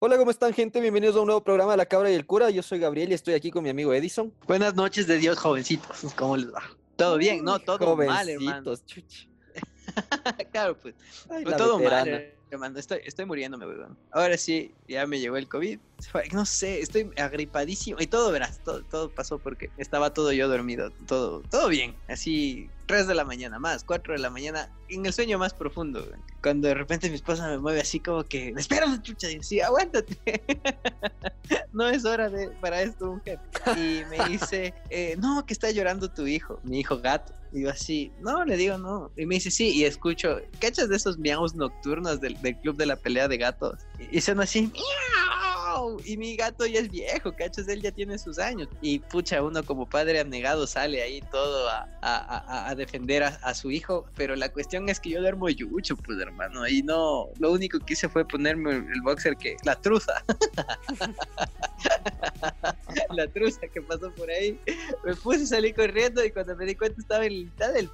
Hola, ¿cómo están, gente? Bienvenidos a un nuevo programa de La Cabra y el Cura. Yo soy Gabriel y estoy aquí con mi amigo Edison. Buenas noches de Dios, jovencitos. ¿Cómo les va? ¿Todo bien? No, todo mal, hermano. Jovencitos, chuch. claro, pues. Ay, pues todo veterana. mal, hermano. Estoy, estoy muriéndome, weón. Ahora sí, ya me llegó el COVID. No sé, estoy agripadísimo. Y todo, verás, todo, todo pasó porque estaba todo yo dormido. Todo, todo bien. Así, 3 de la mañana más, 4 de la mañana, en el sueño más profundo. Cuando de repente mi esposa me mueve así como que, espera, chucha, y sí, aguántate. no es hora de, para esto, mujer. Y me dice, eh, no, que está llorando tu hijo, mi hijo gato. Y yo así, no, le digo no. Y me dice, sí, y escucho, ¿cachas de esos miaus nocturnos del, del club de la pelea de gatos? Y, y son así, miau. Y mi gato ya es viejo, ¿cachas? Él ya tiene sus años. Y pucha, uno como padre abnegado sale ahí todo a, a- a- a defender a, su hijo. Pero la cuestión es que yo duermo yucho, pues hermano. Y no, lo único que hice fue ponerme el boxer que, la truza. la truza que pasó por ahí. Me puse, salí corriendo y cuando me di cuenta estaba en la mitad del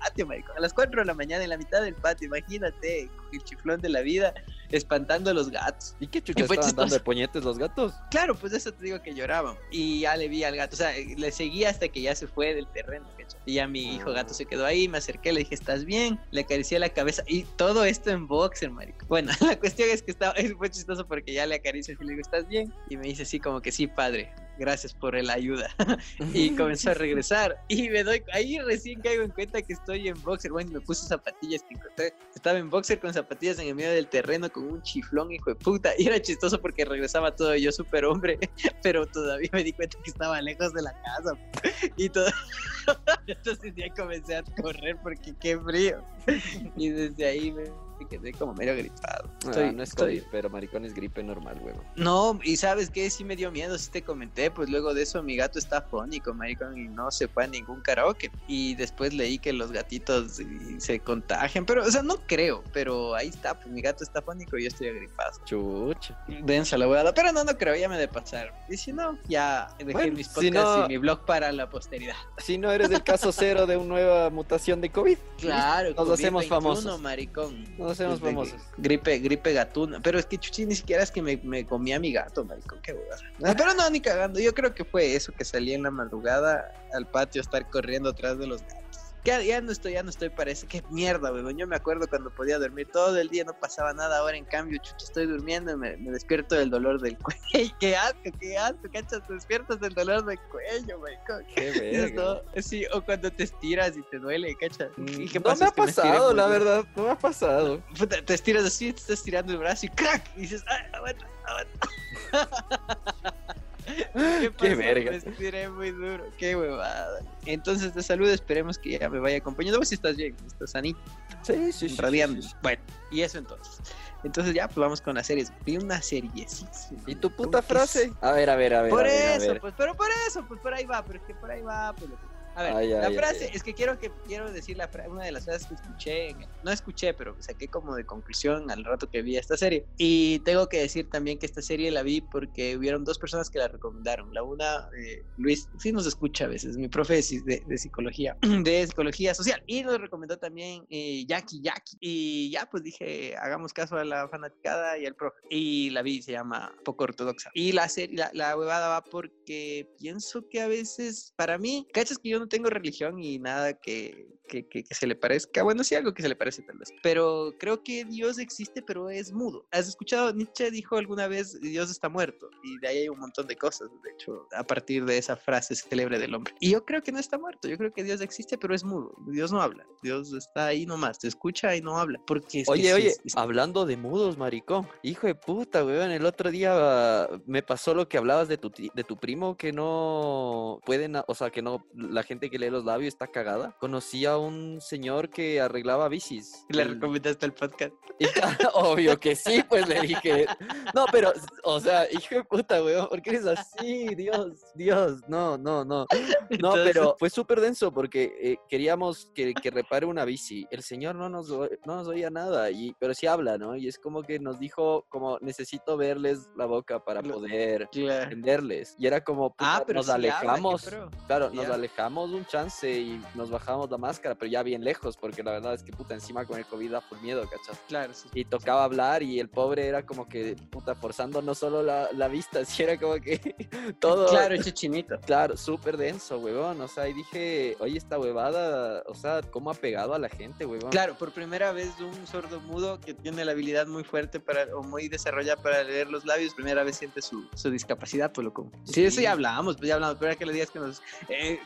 patio, marico. A las 4 de la mañana en la mitad del patio, imagínate, el chiflón de la vida, espantando a los gatos. ¿Y qué chucha fue estaban dando de puñetes los gatos? Claro, pues eso te digo que lloraban. Y ya le vi al gato, o sea, le seguí hasta que ya se fue del terreno, ¿cachai? Y ya mi hijo gato se quedó ahí, me acerqué, le dije, ¿estás bien? Le acaricié la cabeza y todo esto en boxer, marico. Bueno, la cuestión es que estaba, fue chistoso porque ya le acaricio y le digo, ¿estás bien? Y me dice así como que sí, padre, gracias por la ayuda. y comenzó a regresar. Y me doy, ahí recién caigo en cuenta que estoy en boxer. Bueno, me puse zapatillas que encontré. Estaba en boxer con zapatillas en el medio del terreno con un chiflón, hijo de puta. Y era chistoso porque regresaba todo yo súper hombre, pero todavía me di cuenta que estaba lejos de la casa. Y todo. Entonces ya comencé a correr porque qué frío. Y desde ahí me me quedé como medio gripado. Estoy, Ah, no es estoy- COVID, pero maricón es gripe normal, huevo. no, y sabes qué, sí me dio miedo, sí te comenté, pues luego de eso mi gato está fónico, maricón, y no se fue a ningún karaoke. Y después leí que los gatitos se contagian, pero, o sea, no creo, pero ahí está, pues mi gato está fónico y yo estoy agripado. Chucha. Densa la huevada, pero no, no creo, ya me de pasar. Y si no, ya dejé Bueno, mis si podcasts no- y mi blog para la posteridad. Si no eres el caso cero de una nueva mutación de COVID, Claro, Nos hacemos COVID-21, famosos. maricón. nos Pues famosos. Gripe, gripe gatuna. Pero es que chuchi ni siquiera es que me, me comía mi gato, marico. Qué huevada. Ah, Pero no, ni cagando. Yo creo que fue eso que salí en la madrugada al patio a estar corriendo atrás de los gatos. Ya, ya no estoy, ya no estoy, parece. Qué mierda, weón. Yo me acuerdo cuando podía dormir todo el día, no pasaba nada. Ahora, en cambio, chucha, estoy durmiendo y me, me despierto del dolor del cuello. Qué asco, qué asco, cachas. Te despiertas del dolor del cuello, marico. Qué no, sí, o cuando te estiras y te duele, cachas. ¿Y qué No pasa? me ha pasado, la verdad, no me ha pasado. Puta, te estiras así, te estás tirando el brazo y crack, y dices, ay, aguanta, aguanta. ¿Qué, pasó? verga. Me estiré muy duro, qué huevada. Entonces, de salud, esperemos que ya me vaya acompañando. Vos si estás bien, estás sanito, Sí, sí, sí. radiando. sí, sí. Bueno, y eso entonces. Entonces, ya, pues vamos con las series. Vi una serie, sí. ¿Y tu puta frase? A ver, a ver, a ver. Por a ver, a eso, ver. pues, pero por eso, pues por ahí va, pero es que por ahí va, pues. loco. A ver, Ay, la ay, frase, ay, es que quiero que quiero decir la una de las frases que escuché, no escuché, pero saqué como de conclusión al rato que vi esta serie. Y tengo que decir también que esta serie la vi porque hubieron dos personas que la recomendaron. La una, eh, Luis, sí nos escucha a veces, mi profe de- de psicología, de psicología social. Y nos recomendó también eh, Jackie Jackie. Y ya, pues dije, hagamos caso a la fanaticada y al profe. Y la vi, se llama Poco Ortodoxa. Y la serie, la, la huevada va porque pienso que a veces, para mí, cachas que yo no tengo religión y nada que, que, que- que se le parezca. Bueno, sí, algo que se le parece tal vez. Pero creo que Dios existe, pero es mudo. ¿Has escuchado? Nietzsche dijo alguna vez, Dios está muerto. Y de ahí hay un montón de cosas, de hecho, a partir de esa frase célebre del hombre. Y yo creo que no está muerto. Yo creo que Dios existe, pero es mudo. Dios no habla. Dios está ahí nomás. Te escucha y no habla. Porque es que Oye, oye, es- es- hablando de mudos, maricón. Hijo de puta, weón. El otro día me pasó lo que hablabas de tu, de tu primo, que no pueden, o sea, que no, la gente que lee los labios está cagada. Conocí a un señor que arreglaba bicis. le El- recomendaste el podcast. Obvio que sí, pues le dije. No, pero, o sea, hijo de puta, weón, ¿por qué eres así? Dios, Dios, no, no, no. No, pero fue súper denso porque eh, queríamos que, que repare una bici. El señor no nos, no nos oía nada, y, pero sí habla, ¿no? Y es como que nos dijo, como, necesito verles la boca para poder entenderles. Y era como, puta, Ah, pero nos sí habla, alejamos. pro. Claro, nos habla. alejamos un chance y nos bajamos la máscara, pero ya bien lejos, porque la verdad es que puta, encima con el COVID da por miedo, ¿cachas? Claro, sí. Y tocaba hablar y el pobre era como que, puta, forzando no solo la, la vista, si era como que todo... Claro, hecho chinito. Claro, súper denso, huevón. O sea, y dije, oye, esta huevada, o sea, ¿cómo ha pegado a la gente, huevón? Claro, por primera vez un sordo mudo que tiene la habilidad muy fuerte para, o muy desarrollada para leer los labios, primera vez siente su, su discapacidad, pues loco. Sí, eso Sí. ya hablábamos, pues ya hablamos, pero era que le digas que nos eh,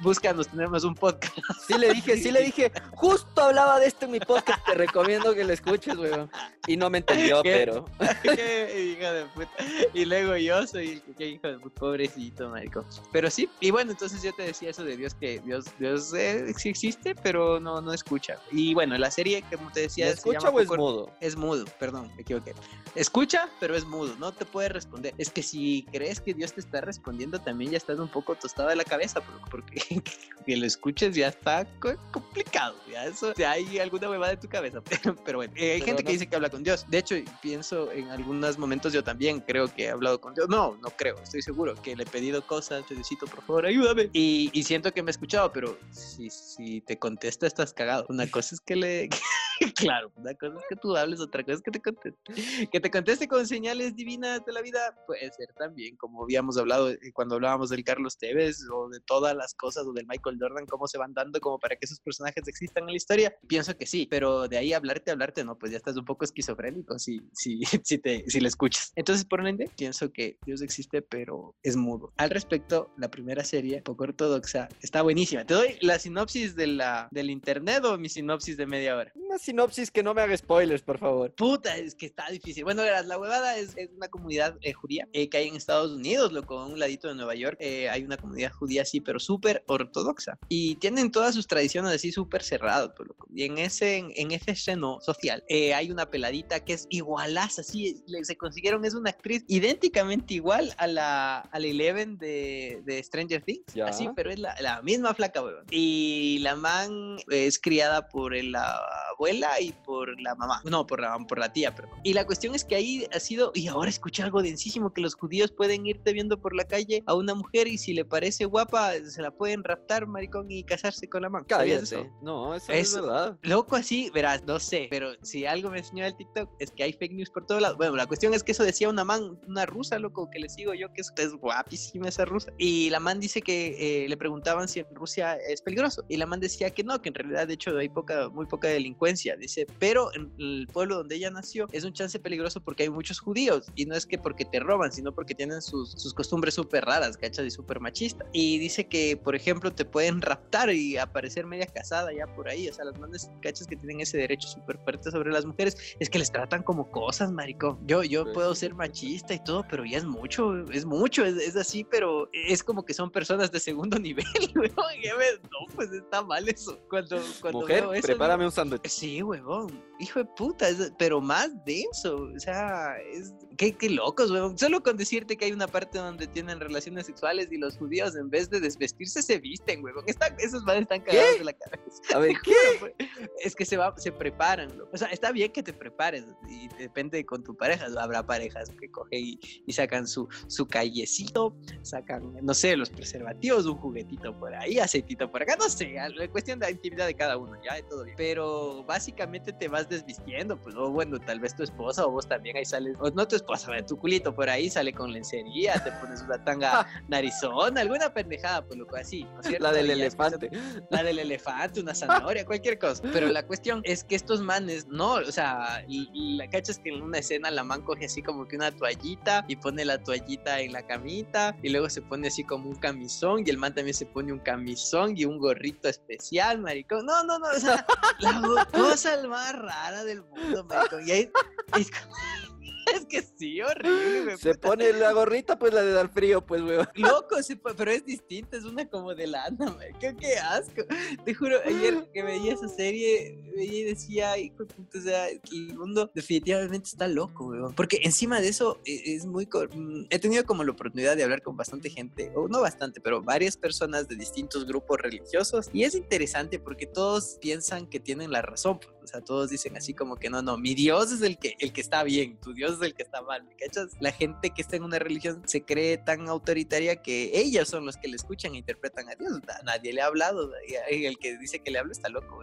tenemos un podcast. Sí le dije, sí le dije, justo hablaba de esto en mi podcast, te recomiendo que lo escuches, huevón. Y no me entendió, ¿Qué? pero... Qué hijo de puta. Y luego yo soy el que qué hijo de puta, pobrecito, marico. Pero sí, y bueno, entonces yo te decía eso de Dios, que Dios, Dios eh, sí existe, pero no, no escucha. Y bueno, la serie, como te decía, ¿Me se escucha llama o es mudo? Es mudo, perdón, me equivoqué. Escucha, pero es mudo, no te puede responder. Es que si crees que Dios te está respondiendo, también ya estás un poco tostado de la cabeza, por- porque que lo escuches ya está co- complicado. Ya eso, ya hay alguna huevada en tu cabeza. Pero bueno, eh, hay Pero gente que dice que habla con Dios. De hecho, pienso en algunos momentos yo también creo que he hablado con Dios. No, no creo, estoy seguro que le he pedido cosas, Diosito, por favor, ayúdame. Y, y siento que me ha escuchado, pero si, si te contesta, estás cagado. Una cosa es que le. claro, una cosa es que tú hables, otra cosa es que te conteste. Que te conteste con señales divinas de la vida puede ser también, como habíamos hablado eh, cuando hablábamos del Carlos Tevez o de todas las cosas o del Michael Jordan, cómo se van dando como para que esos personajes existan en la historia. Pienso que sí, pero de ahí hablarte, hablarte, no, pues ya estás un poco esquizofrénico si, si, si, te, si le escuchas. Entonces, por ende, pienso que Dios existe, pero es mudo. Al respecto, la primera serie, poco ortodoxa, está buenísima. ¿Te doy la sinopsis de la, del internet o mi sinopsis de media hora? Una sinopsis que no me haga spoilers, por favor. Puta, es que está difícil. Bueno, verás, la huevada es, es una comunidad eh, judía eh, que hay en Estados Unidos, loco, a un ladito de Nueva York. eh, hay una comunidad judía así, pero súper ortodoxa. Y tienen todas sus tradiciones así súper cerradas, pues, loco. Y en ese, en, en ese seno social eh, hay una peladita que es igualaza, así, le- se consiguieron, es una actriz idénticamente igual a la, a la Eleven de, de Stranger Things. Ya. Así, pero es la, la misma flaca, weón. Y la man es criada por la abuela y por la mamá. No, por la, por la tía, perdón. Y la cuestión es que ahí ha sido, y ahora escuché algo densísimo, que los judíos pueden irte viendo por la calle a una mujer y si le parece guapa, se la pueden raptar, maricón, y casarse con la man. ¿Sabías eso? No, eso, es verdad. Loco así, verás, no sé, pero si algo me enseñó el TikTok es que hay fake news por todos lados. Bueno, la cuestión es que eso decía una man, una rusa, loco, que le sigo yo, que es, es guapísima esa rusa. Y la man dice que eh, le preguntaban si en Rusia es peligroso. Y la man decía que no, que en realidad de hecho hay poca, muy poca delincuencia. Dice, pero en el pueblo donde ella nació es un chance peligroso porque hay muchos judíos. Y no es que porque te roban, sino porque tienen sus, sus costumbres súper raras, ¿cachas? Y súper machistas. Y dice que, por ejemplo, te pueden raptar y aparecer media casada ya por ahí. O sea, las manes, ¿cachas? Que tienen ese derecho súper fuerte sobre las mujeres. Es que les tratan como cosas, maricón. Yo, yo Pues puedo ser machista y todo, pero ya es mucho, es mucho, es, es así, pero es como que son personas de segundo nivel, No, pues está mal eso. Cuando, cuando Mujer, eso, prepárame un sándwich. Sí, Hijo de puta, es- pero más denso. O sea, es. Qué, qué locos, huevón. Solo con decirte que hay una parte donde tienen relaciones sexuales y los judíos, en vez de desvestirse, se visten, huevón. Están, esos madres están cagados de la cabeza. A ver, ¿qué? juro, Es que se, va, se preparan. O sea, está bien que te prepares y depende con tu pareja. Habrá parejas que cogen y, y sacan su, su callecito, sacan, no sé, los preservativos, un juguetito por ahí, aceitito por acá, no sé, la cuestión de la intimidad de cada uno, ya, todo bien. Pero básicamente te vas desvistiendo, pues, o bueno, tal vez tu esposa o vos también ahí sales, o no tu esposa, tu culito por ahí sale con lencería, te pones una tanga narizona, alguna pendejada, pues, loco, así, ¿no es cierto? La del Y elefante. la del elefante, una zanahoria, cualquier cosa. Pero la cuestión es que estos manes, no, o sea, y- y la cacha es que en una escena la man coge así como que una toallita y pone la toallita en la camita y luego se pone así como un camisón y el man también se pone un camisón y un gorrito especial, maricón. No, no, no, o sea, la cosa más rara del mundo, maricón. Y ahí, es, es que sí, horrible, güey, Se puta. pone la gorrita, pues la de dar frío, pues, weón. Loco, sí, pe- pero es distinta, es una como de lana, man. Qué, qué asco. Te juro, ayer que veía esa serie, veía y decía, hijo o sea, el mundo definitivamente está loco, weón. Porque encima de eso, e- es muy... mm, He tenido como la oportunidad de hablar con bastante gente, o no bastante, pero varias personas de distintos grupos religiosos, y es interesante porque todos piensan que tienen la razón, pues, O sea, todos dicen así como que no, no, mi Dios es el que, el que está bien, tu Dios es el que está mal, ¿me cachas? La gente que está en una religión se cree tan autoritaria que ellas son los que le escuchan e interpretan a Dios. Nadie le ha hablado. Y el que dice que le habla está loco,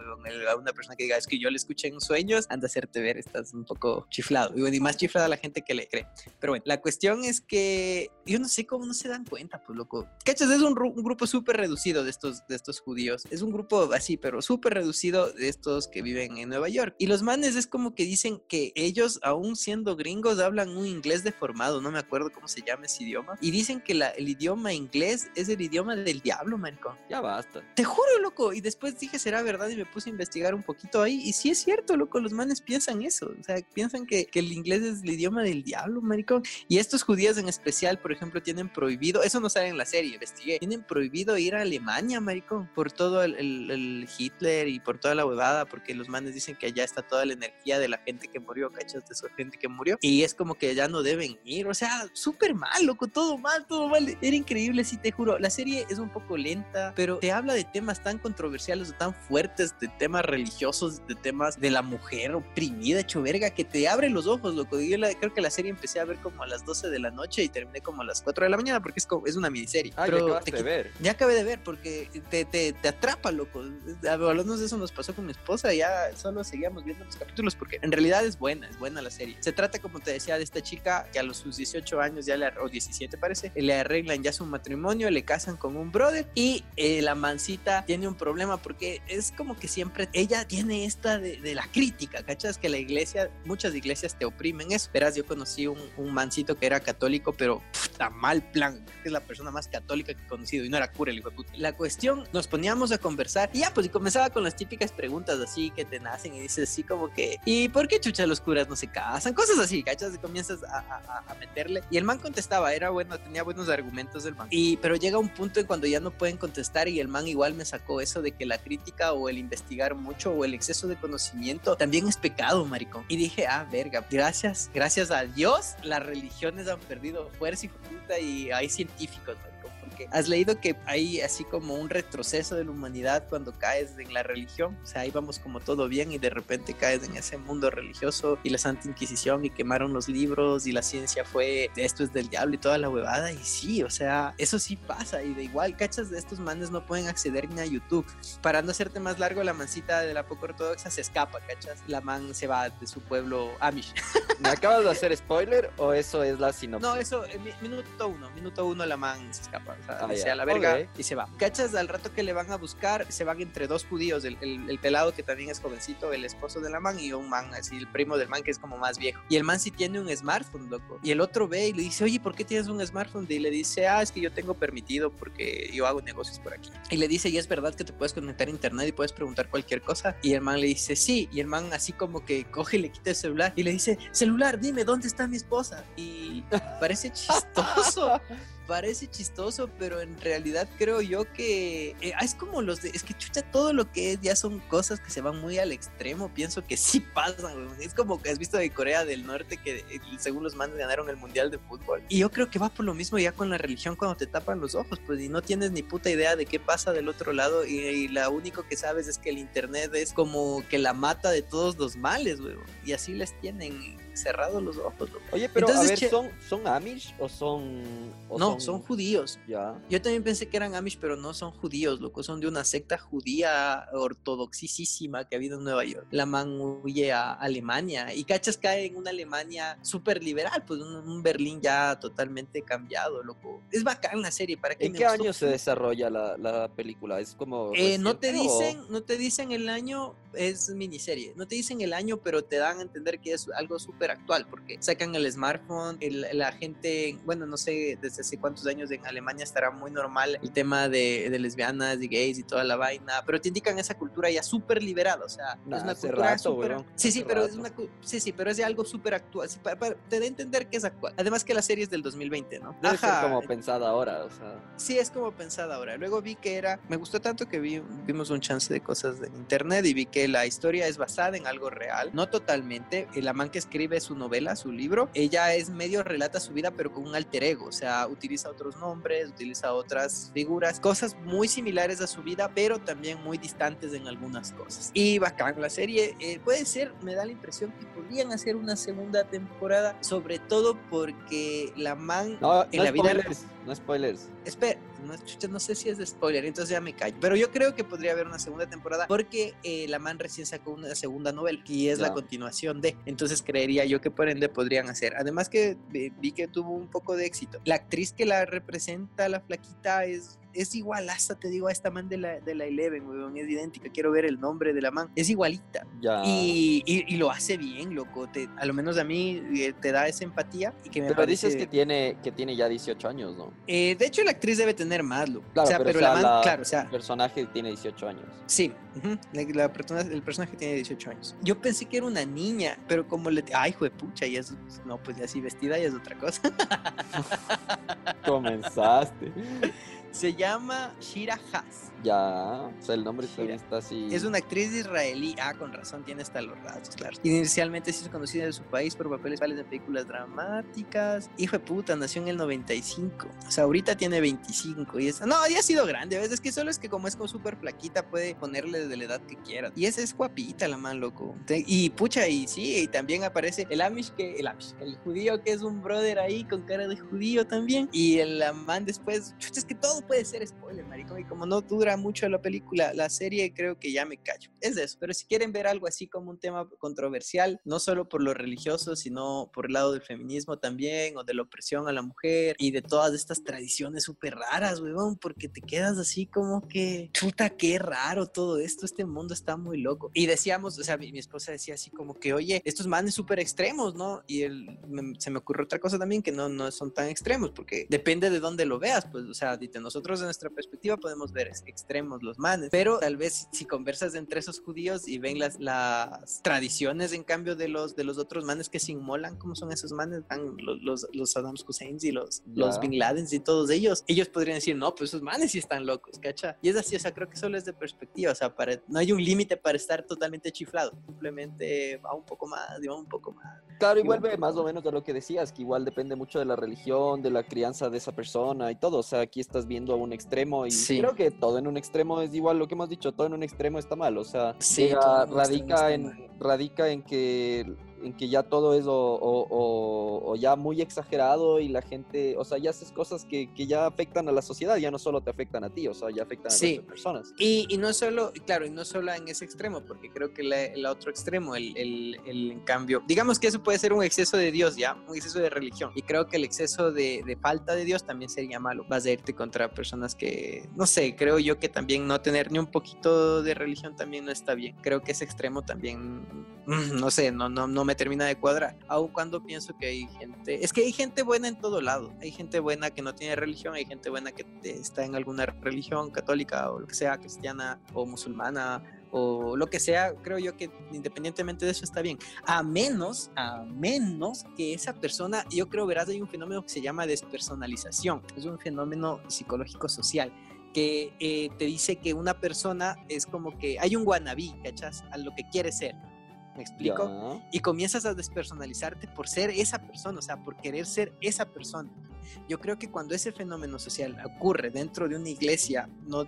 A una persona que diga, es que yo le escuché en sueños, anda a hacerte ver, estás un poco chiflado. Y, más chiflada la gente que le cree. Pero bueno, la cuestión es que yo no sé cómo no se dan cuenta, pues loco. ¿Cachas? Es un, un grupo súper reducido de estos, de estos judíos. Es un grupo así, pero súper reducido de estos que viven en Nueva York. Y los manes es como que dicen que ellos, aún siendo gringos, hablan un inglés deformado. No me acuerdo cómo se llama ese idioma. Y dicen que la, el idioma inglés es el idioma del diablo, maricón. Ya basta. Te juro, loco. Y después dije, será verdad. Y me puse a investigar un poquito ahí. Y sí es cierto, loco. Los manes piensan eso. O sea, piensan que, que el inglés es el idioma del diablo, maricón. Y estos judíos en especial, por ejemplo, tienen prohibido, eso no sale en la serie, investigué, tienen prohibido ir a Alemania, maricón, por todo el, el, Hitler y por toda la huevada, porque los manes dicen que allá está toda la energía de la gente que murió, cachas, de su gente que murió. Y es como que ya no deben ir. O sea, súper mal, loco, todo mal, todo mal. Era increíble, sí, te juro. La serie es un poco lenta, pero te habla de temas tan controversiales o tan fuertes, de temas religiosos, de temas de la mujer oprimida, hecho verga, que te abre los ojos, loco. Yo creo que la serie empecé a ver como a las 12 de la noche y terminé como a las 4 de la mañana porque es, como, es una miniserie. Ah, pero ya acabaste de ver. Ya acabé de ver porque te, te, te atrapa, loco. A menos eso nos pasó con mi esposa, ya solo seguíamos viendo los capítulos porque en realidad es buena, es buena la serie. Se trata, como te decía, de esta chica que a los sus 18 años ya le, o 17 parece, le arreglan ya su matrimonio, le casan con un brother y eh, la mancita tiene un problema porque es como que siempre ella tiene esta de, de la crítica, ¿cachas? Que la iglesia, muchas iglesias te oprimen eso. Verás, yo conocí un, un mancito que era católico, pero está mal plan, es la persona más católica que he conocido y no era cura el hijo de puta. La cuestión, nos poníamos a conversar y ya, pues y comenzaba con las típicas preguntas así que te nacen y dices así como que, ¿y por qué chucha los curas no se casan? Cosas así, ¿cachas? Y comienzas a, a, a meterle. Y el man contestaba, era bueno, tenía buenos argumentos el man. Y, pero llega un punto en cuando ya no pueden contestar y el man igual me sacó eso de que la crítica o el investigar mucho o el exceso de conocimiento también es pecado, maricón. Y dije, ah, verga, gracias, gracias a Dios, las religiones han perdido fuerza y y hay científicos, porque has leído que hay así como un retroceso de la humanidad cuando caes en la religión, o sea, ahí vamos como todo bien y de repente caes en ese mundo religioso y la Santa Inquisición y quemaron los libros y la ciencia fue esto es del diablo y toda la huevada y sí, o sea, eso sí pasa y de igual, cachas de estos manes no pueden acceder ni a YouTube. Para no hacerte más largo, la mancita de la poco ortodoxa se escapa, cachas, la man se va de su pueblo Amish. ¿Me acabas de hacer spoiler o eso es la sinopsis? No, eso, minuto uno, minuto uno la man se escapa, o sea, ah, la verga y se va. Cachas, al rato que le van a buscar, se van entre dos judíos, el, el, pelado que también es jovencito, el esposo de la man, y un man, así, el primo del man que es como más viejo. Y el man sí tiene un smartphone, loco. Y el otro ve y le dice, oye, ¿por qué tienes un smartphone? Y le dice, ah, es que yo tengo permitido porque yo hago negocios por aquí. Y le dice, ¿y es verdad que te puedes conectar a internet y puedes preguntar cualquier cosa? Y el man le dice, sí. Y el man así como que coge y le quita el celular y le dice, celular, dime, ¿dónde está mi esposa? Y parece chistoso parece chistoso, pero en realidad creo yo que eh, es como los de, es que chucha, todo lo que es ya son cosas que se van muy al extremo, pienso que sí pasan, es como que has visto de Corea del Norte que eh, según los manes ganaron el Mundial de Fútbol. Y yo creo que va por lo mismo ya con la religión cuando te tapan los ojos, pues y no tienes ni puta idea de qué pasa del otro lado y, y la único que sabes es que el internet es como que la mata de todos los males, güey, y así les tienen cerrados los ojos. Oye, pero a ver, ¿son, ¿son Amish o son...? no, son... judíos. Ya. Yo también pensé que eran Amish, pero no son judíos, loco. Son de una secta judía ortodoxísima que ha habido en Nueva York. La man huye a Alemania y Cachas cae en una Alemania súper liberal, pues un, Berlín ya totalmente cambiado, loco. Es bacán la serie. ¿para ¿En qué año se desarrolla la, la, película? Es como... Eh, no te dicen, no te dicen el año, es miniserie. No te dicen el año, pero te dan a entender que es algo súper actual, porque sacan el smartphone, la gente, bueno, no sé desde hace cuántos años en Alemania estará muy normal el tema de, lesbianas y gays y toda la vaina, pero te indican esa cultura ya súper liberada, o sea, es una cultura super, Sí, sí, pero es una, sí, sí, pero es de algo súper actual, te da a entender que es actual. Además que la serie es del 2020, ¿no? Debe ser como pensada ahora, o sea. Sí, es como pensada ahora. Luego vi que era, me gustó tanto que vi, vimos un chance de cosas de internet y vi que la historia es basada en algo real, no totalmente. El amán que escribe escribe su novela, su libro, ella es medio relata su vida, pero con un alter ego, o sea, utiliza otros nombres, utiliza otras figuras, cosas muy similares a su vida, pero también muy distantes en algunas cosas. Y bacán, la serie eh, puede ser, me da la impresión que podrían hacer una segunda temporada, sobre todo porque la man no, en la vida... No spoilers. Espera, no, no, sé si es de spoiler, entonces ya me callo. Pero yo creo que podría haber una segunda temporada porque eh, la man recién sacó una segunda novela y es la continuación de. Entonces creería yo que por ende podrían hacer. Además que vi que tuvo un poco de éxito. La actriz que la representa, la flaquita, es es igual hasta te digo, a esta man de la, de la Eleven, weón, es idéntica, quiero ver el nombre de la man, es igualita. Ya. Y, y, lo hace bien, loco, te, a lo menos a mí eh, te da esa empatía. Y que me pero dices que tiene, que tiene ya 18 años, ¿no? Eh, de hecho, la actriz debe tener más, loco. Claro, o sea, pero, la man, claro, o sea. El personaje tiene 18 años. Sí, la, persona, el personaje tiene 18 años. Yo pensé que era una niña, pero como le... Ay, hijo de pucha, y es... No, pues ya así vestida y es otra cosa. Comenzaste. Se llama Shira Haas. Ya, o sea, el nombre también está así. Es una actriz israelí. Ah, con razón, tiene hasta los rasgos, claro. Inicialmente se hizo conocida en su país por papeles de películas dramáticas. Hijo de puta, nació en el 95. O sea, ahorita tiene 25. Y es... No, ya ha sido grande. A veces que solo es que como es como súper flaquita, puede ponerle desde la edad que quiera. Y esa es guapita la man, loco. Y pucha, y sí, y también aparece el Amish, que el Amish, el judío que es un brother ahí con cara de judío también. Y el man después, chucha, es que todo puede ser spoiler, marico. Y como no dura mucho la película, la serie, creo que ya me callo. Es de eso. Pero si quieren ver algo así como un tema controversial, no solo por lo religioso, sino por el lado del feminismo también, o de la opresión a la mujer y de todas estas tradiciones súper raras, weón, porque te quedas así como que, chuta, qué raro todo esto, este mundo está muy loco. Y decíamos, o sea, mi, esposa decía así como que, oye, estos manes súper extremos, ¿no? Y él, se me ocurrió otra cosa también que no, no son tan extremos, porque depende de dónde lo veas, pues, o sea, nosotros de nuestra perspectiva podemos ver extremos los manes, pero tal vez si conversas entre esos judíos y ven las, las tradiciones en cambio de los, de los otros manes que se inmolan, como son esos manes, los, los, los Saddam Hussein y los, los Bin Laden y todos ellos, ellos podrían decir, no, pues esos manes sí están locos, ¿cacha? Y es así, o sea, creo que solo es de perspectiva, o sea, para, no hay un límite para estar totalmente chiflado, simplemente va un poco más, va un poco más. Claro, y vuelve más o menos de lo que decías, que igual depende mucho de la religión, de la crianza de esa persona y todo, o sea, aquí estás viendo a un extremo y creo que todo en un extremo es igual lo que hemos dicho, todo en un extremo está mal, o sea, radica, en, radica en que en que ya todo es o, ya muy exagerado y la gente, o sea, ya haces cosas que, ya afectan a la sociedad, ya no solo te afectan a ti, o sea, ya afectan a otras personas. Y, y, no solo, claro, y no solo en ese extremo, porque creo que el otro extremo, el, el, el, en cambio, digamos que eso puede ser un exceso de Dios, ya, un exceso de religión, y creo que el exceso de, de falta de Dios también sería malo, vas a irte contra personas que, no sé, creo yo que también no tener ni un poquito de religión también no está bien, creo que ese extremo también, no sé, no, no, no termina de cuadrar. Aun cuando pienso que hay gente, es que hay gente buena en todo lado. Hay gente buena que no tiene religión, hay gente buena que está en alguna religión católica o lo que sea, cristiana o musulmana o lo que sea, creo yo que independientemente de eso está bien. A menos, a menos que esa persona, yo creo, verás, hay un fenómeno que se llama despersonalización. Es un fenómeno psicológico social que eh, te dice que una persona es como que hay un guanabí, ¿cachas? A lo que quiere ser. ¿Me explico? Y comienzas a despersonalizarte por ser esa persona, o sea, por querer ser esa persona. Yo creo que cuando ese fenómeno social ocurre dentro de una iglesia, no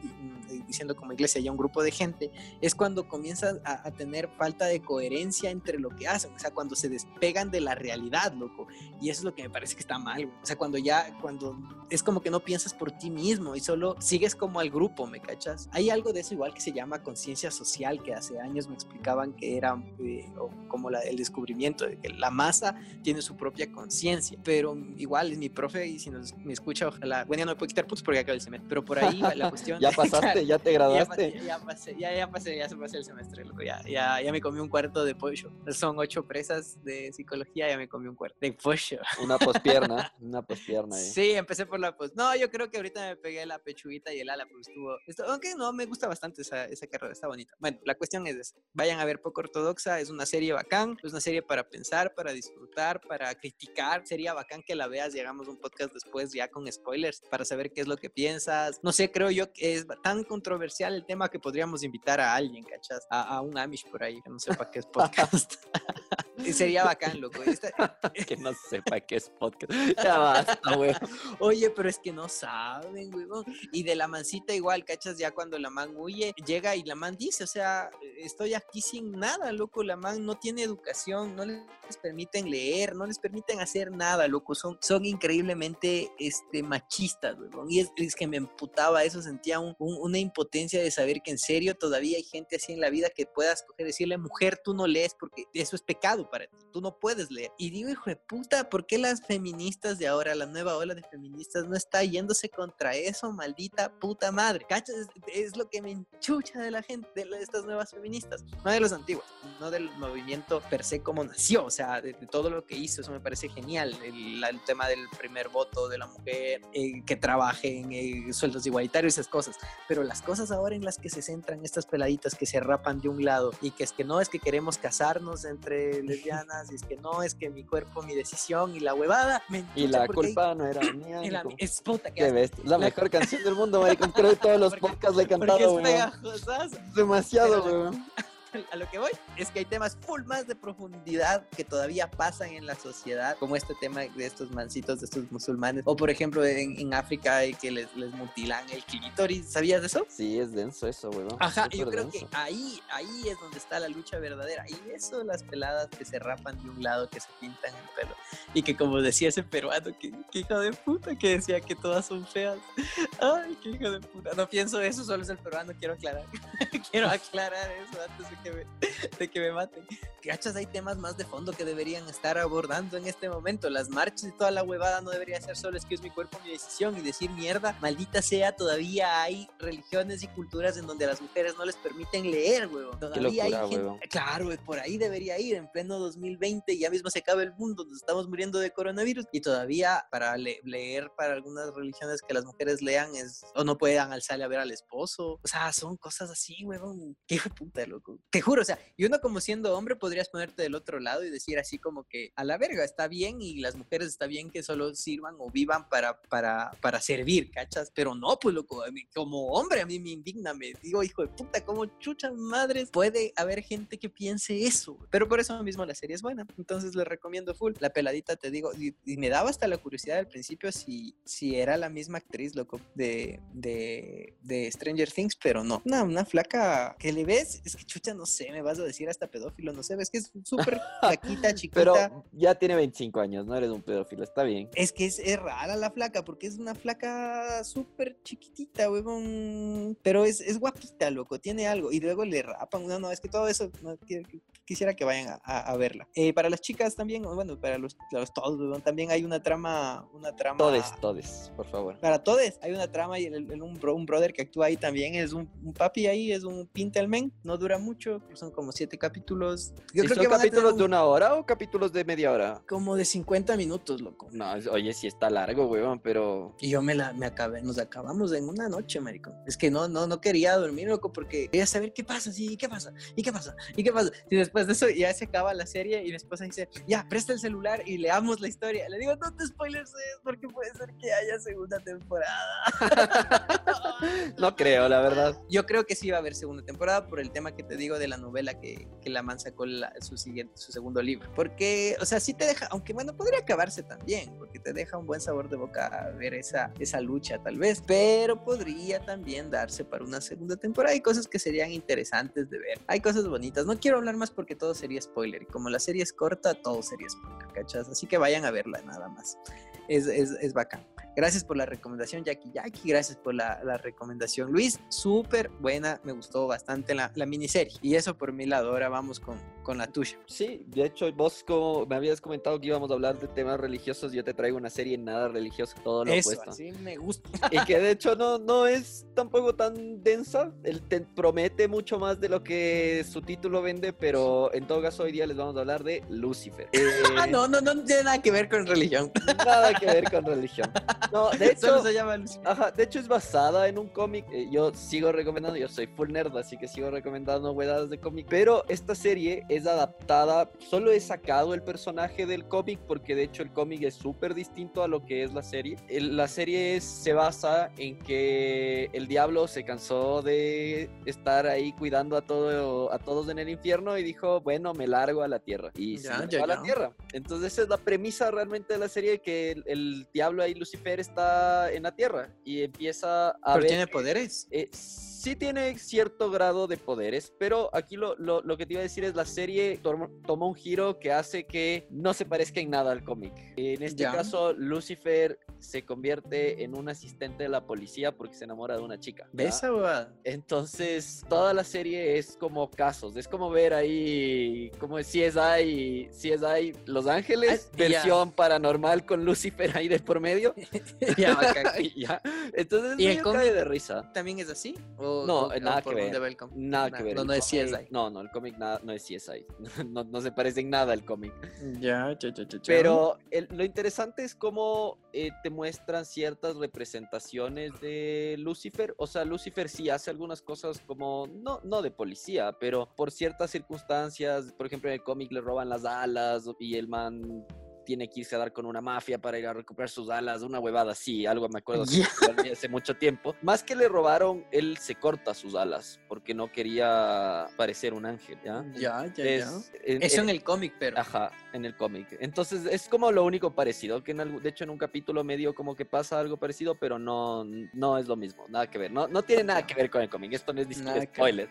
diciendo como iglesia ya un grupo de gente, es cuando comienzas a, tener falta de coherencia entre lo que hacen, o sea, cuando se despegan de la realidad, loco. Y eso es lo que me parece que está mal, o sea, cuando ya, cuando es como que no piensas por ti mismo y solo sigues como al grupo, ¿me cachas? Hay algo de eso igual que se llama conciencia social, que hace años me explicaban que era eh, como la, el descubrimiento de que la masa tiene su propia conciencia, pero igual mi profe y si nos, me escucha, ojalá, bueno, ya no me puedo quitar puntos porque acaba el semestre, pero por ahí la, cuestión... ya pasaste, ya te graduaste. Ya, ya, pasé, ya, ya pasé, ya se pasé el semestre, loco, ya, ya, ya me comí un cuarto de pollo. Son ocho presas de psicología, ya me comí un cuarto de pollo. Una pospierna, una pospierna. Sí, empecé por la pos. No, yo creo que ahorita me pegué la pechuguita y el ala, porque estuvo, estuvo aunque no, me gusta bastante esa, esa carrera, está bonita. Bueno, la cuestión es esa. Vayan a ver Poco Ortodoxa, es una serie bacán, es una serie para pensar, para disfrutar, para criticar. Sería bacán que la veas, llegamos un podcast después ya con spoilers para saber qué es lo que piensas. No sé, creo yo que es tan controversial el tema que podríamos invitar a alguien, ¿cachas? A, a un Amish por ahí, que no sepa qué es podcast. Sería bacán, loco. Esta- que no sepa qué es podcast. Ya basta, güey. Oye, pero es que no saben, huevón. Y de la mancita igual, cachas, ya cuando la man huye, llega y la man dice, o sea, estoy aquí sin nada, loco. La man no tiene educación, no les permiten leer, no les permiten hacer nada, loco. Son, son increíblemente este, machistas, huevón. Y es, es que me emputaba eso, sentía un- un- una impotencia de saber que en serio todavía hay gente así en la vida que puedas decirle, mujer, tú no lees porque eso es pecado para ti, tú no puedes leer. Y digo, hijo de puta, ¿por qué las feministas de ahora, la nueva ola de feministas, no está yéndose contra eso, maldita puta madre? ¿Cachas? Es, es lo que me enchucha de la gente, de la- estas nuevas feministas, no de los antiguos, no del movimiento per se como nació, o sea, de, de todo lo que hizo, eso me parece genial, el, el tema del primer voto de la mujer, eh, que trabaje en eh, sueldos igualitarios, esas cosas, pero las cosas ahora en las que se centran estas peladitas que se rapan de un lado y que es que no es que queremos casarnos entre lesbianas y es que no es que mi cuerpo, mi decisión y la huevada, me Y la porque hay- culpa no era mía. la- es puta que. La La- mejor canción del mundo, maricón. Creo que todos los podcasts le he cantado, es. Demasiado, güey. a lo que voy es que hay temas full más de profundidad que todavía pasan en la sociedad, como este tema de estos mancitos, de estos musulmanes, o por ejemplo en, en África hay que les, les mutilan el clítoris, ¿sabías de eso? Sí, es denso eso, güey. Ajá, yo creo que ahí, ahí es donde está la lucha verdadera. Y eso, las peladas que se rapan de un lado, que se pintan el pelo. Y que como decía ese peruano, que, que hijo de puta, que decía que todas son feas. Ay, qué hijo de puta. No pienso eso, solo es el peruano, quiero aclarar. quiero aclarar eso antes de que me, de que me maten. Cachas, hay temas más de fondo que deberían estar abordando en este momento. Las marchas y toda la huevada no debería ser solo es que es mi cuerpo, mi decisión y decir mierda, maldita sea, todavía hay religiones y culturas en donde a las mujeres no les permiten leer, huevón. Todavía locura, hay gente, huevón. claro, por ahí debería ir en pleno 2020, ya mismo se acaba el mundo, nos estamos muriendo de coronavirus y todavía para le- leer para algunas religiones que las mujeres lean es o no puedan alzarle a ver al esposo, o sea, son cosas así, huevón, qué puta, loco. Te juro, o sea, y uno como siendo hombre podrías ponerte del otro lado y decir así como que a la verga está bien y las mujeres está bien que solo sirvan o vivan para para para servir, ¿cachas? Pero no, pues loco, mí, como hombre a mí me indigna, me digo, hijo de puta, como chuchas madres puede haber gente que piense eso, pero por eso mismo la serie es buena, entonces les recomiendo full. La peladita te digo, y, me daba hasta la curiosidad al principio si, si era la misma actriz, loco, de, de, de Stranger Things, pero no. Una, una flaca que le ves, es que chucha, no sé, me vas a decir hasta pedófilo, no sé, ves que es súper flaquita, chiquita. Pero ya tiene 25 años, no eres un pedófilo, está bien. Es que es, es rara la flaca, porque es una flaca súper chiquitita, huevón. Pero es, es guapita, loco, tiene algo. Y luego le rapan. No, no, es que todo eso, no, quisiera que vayan a, a- a verla. Eh, para las chicas también, bueno, para los, los todos, también hay una trama, una trama... Todes, todes, por favor. Para todos, hay una trama y el, el- un, bro- un brother que actúa ahí también es un, un papi ahí, es un pintelmen, no dura mucho, son como siete capítulos. Yo ¿Y creo son que capítulos un- de una hora o capítulos de media hora? como de 50 minutos, loco. No, oye, sí está largo, weón, pero... Y yo me la me acabé, nos acabamos en una noche, marico. Es que no, no, no quería dormir, loco, porque quería saber qué pasa, sí, qué pasa, y qué pasa, y qué pasa. Y después de eso ya se acaba la serie y mi esposa dice, ya, presta el celular y leamos la historia. Le digo, no te spoilers, porque puede ser que haya segunda temporada. No creo, la verdad. Yo creo que sí va a haber segunda temporada por el tema que te digo de la novela que, que la man sacó la- su, siguiente, su segundo libro. Porque, o sea, sí te deja, aunque bueno, podría acabarse también, porque te deja un buen sabor de boca ver esa, esa lucha tal vez, pero podría también darse para una segunda temporada. Hay cosas que serían interesantes de ver. Hay cosas bonitas. No quiero hablar más porque todo sería spoiler. Y como la serie es corta, todo sería spoiler, ¿cachas? Así que vayan a verla nada más. Es, es, es bacán. Gracias por la recomendación, Jackie Jackie. Gracias por la, la recomendación, Luis. Súper buena, me gustó bastante la, la miniserie. Y eso por mi lado. Ahora vamos con, con la tuya. Sí, de hecho, vos como me habías comentado que íbamos a hablar de temas religiosos, yo te traigo una serie nada religiosa, todo lo eso, opuesto. así me gusta. Y que de hecho no, no es tampoco tan densa, él te promete mucho más de lo que su título vende, pero en todo caso hoy día les vamos a hablar de Lucifer. Eh, no, no, no tiene nada que ver con religión. Nada que ver con religión. No, de Solo hecho, se llama. Ajá, de hecho es basada en un cómic. eh, yo sigo recomendando, yo soy full nerd, así que sigo recomendando huevadas de cómic. Pero esta serie es adaptada, solo he sacado el personaje del cómic porque de hecho el cómic es súper distinto a lo que es la serie. El- la serie es- se basa en que el diablo se cansó de estar ahí cuidando a, todo, a todos en el infierno y dijo, bueno, me largo a la tierra. Y se largó ya, a la tierra. Entonces esa es la premisa realmente de la serie, que el, el diablo ahí, Lucifer, está en la tierra y empieza a Pero ver tiene poderes. eh, sí tiene cierto grado de poderes, pero aquí lo, lo- lo que te iba a decir es la serie toma, toma un giro que hace que no se parezca en nada al cómic. En este Ya. caso, Lucifer se convierte en un asistente de la policía porque se enamora de una chica. ¿Ves esa huevada? Entonces, toda la serie es como casos, es como ver ahí, como CSI, CSI Los Ángeles, Ah, ya. versión paranormal con Lucifer ahí de por medio. Ya, ya. Entonces, ¿Y el cae de risa. ¿También es así? ¿O, No, o- o nada por que ver. Nada que ver. no, no es CSI. No, no, el cómic nada, no es CSI. No, no se parece en nada al cómic. Ya, ya, ya, ya, ya. Pero el- lo interesante es cómo eh, te muestran ciertas representaciones de Lucifer. O sea, Lucifer sí hace algunas cosas como, no, no de policía, pero por ciertas circunstancias, por ejemplo, en el cómic le roban las alas y el man tiene que irse a dar con una mafia para ir a recuperar sus alas, una huevada así, algo me acuerdo que leí hace mucho tiempo. Más que le robaron, él se corta sus alas porque no quería parecer un ángel, ¿ya? Ya, ya, ya. Es- en- Eso en- en el cómic, pero. Ajá, en el cómic. Entonces es como lo único parecido, que en algún- de hecho en un capítulo medio como que pasa algo parecido, pero no, no es lo mismo, nada que ver. No, no tiene nada que ver con el cómic, esto no es Nada spoiler.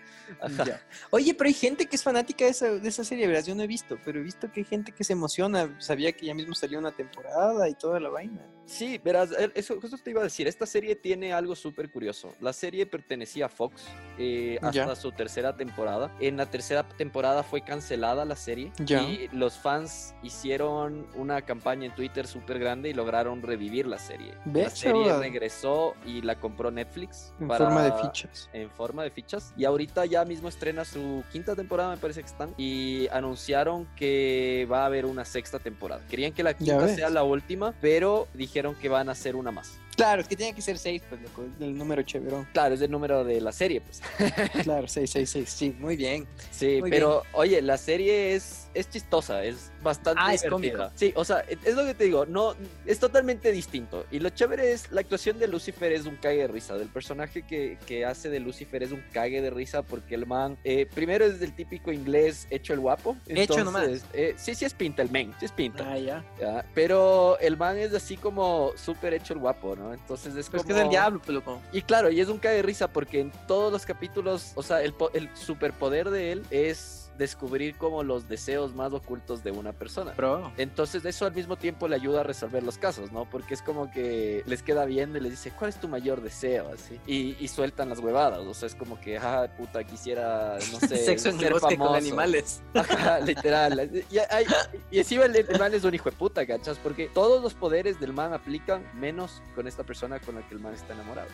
Oye, pero hay gente que es fanática de esa, de esa serie, verás, yo no he visto, pero he visto que hay gente que se emociona, sabía que ya mismo salió una temporada y toda la vaina. Sí, verás, eh, eso, eso te iba a decir, esta serie tiene algo súper curioso. La serie pertenecía a Fox eh, hasta su tercera temporada. En la tercera temporada fue cancelada la serie Ya. y los fans hicieron una campaña en Twitter súper grande y lograron revivir la serie. La ¿Ves, serie chaval? regresó y la compró Netflix. En para- forma de fichas. en forma de fichas. Y ahorita ya mismo estrena su quinta temporada, me parece que están. Y anunciaron que va a haber una sexta temporada. Querían que la quinta sea la última, pero dijeron que van a hacer una más. Claro, es que tiene que ser 6, pues, loco, el número chéverón. Claro, es el número de la serie, pues. Claro, 6, 6, 6, sí, muy bien. Sí, Muy pero oye, la serie es, es chistosa, es bastante Ah, es divertida. Sí, o sea, es lo que te digo, no, es totalmente distinto. Y lo chévere es, la actuación de Lucifer es un cague de risa. Del personaje que, que hace de Lucifer es un cague de risa porque el man, eh, primero es del típico inglés hecho el guapo. Hecho nomás. Entonces, eh, sí, sí es pinta el men, sí es pinta. Ah, ya. ¿ya? Pero el man es así como súper hecho el guapo, ¿no? Entonces es como... es que es el diablo, loco. Y claro, y es un cae de risa porque en todos los capítulos, o sea, el, el superpoder de él es descubrir como los deseos más ocultos de una persona. Bro. Entonces eso al mismo tiempo le ayuda a resolver los casos, ¿no? Porque es como que les queda viendo y les dice, ¿cuál es tu mayor deseo? Así. Y, y sueltan las huevadas, o sea, es como que, ah, puta, quisiera, no sé, Sexo en el bosque con famoso". animales. Ajá, literal. Y, hay- y encima el, el man es un hijo de puta, ¿cachas? Porque todos los poderes del man aplican menos con esta persona con la que el man está enamorado.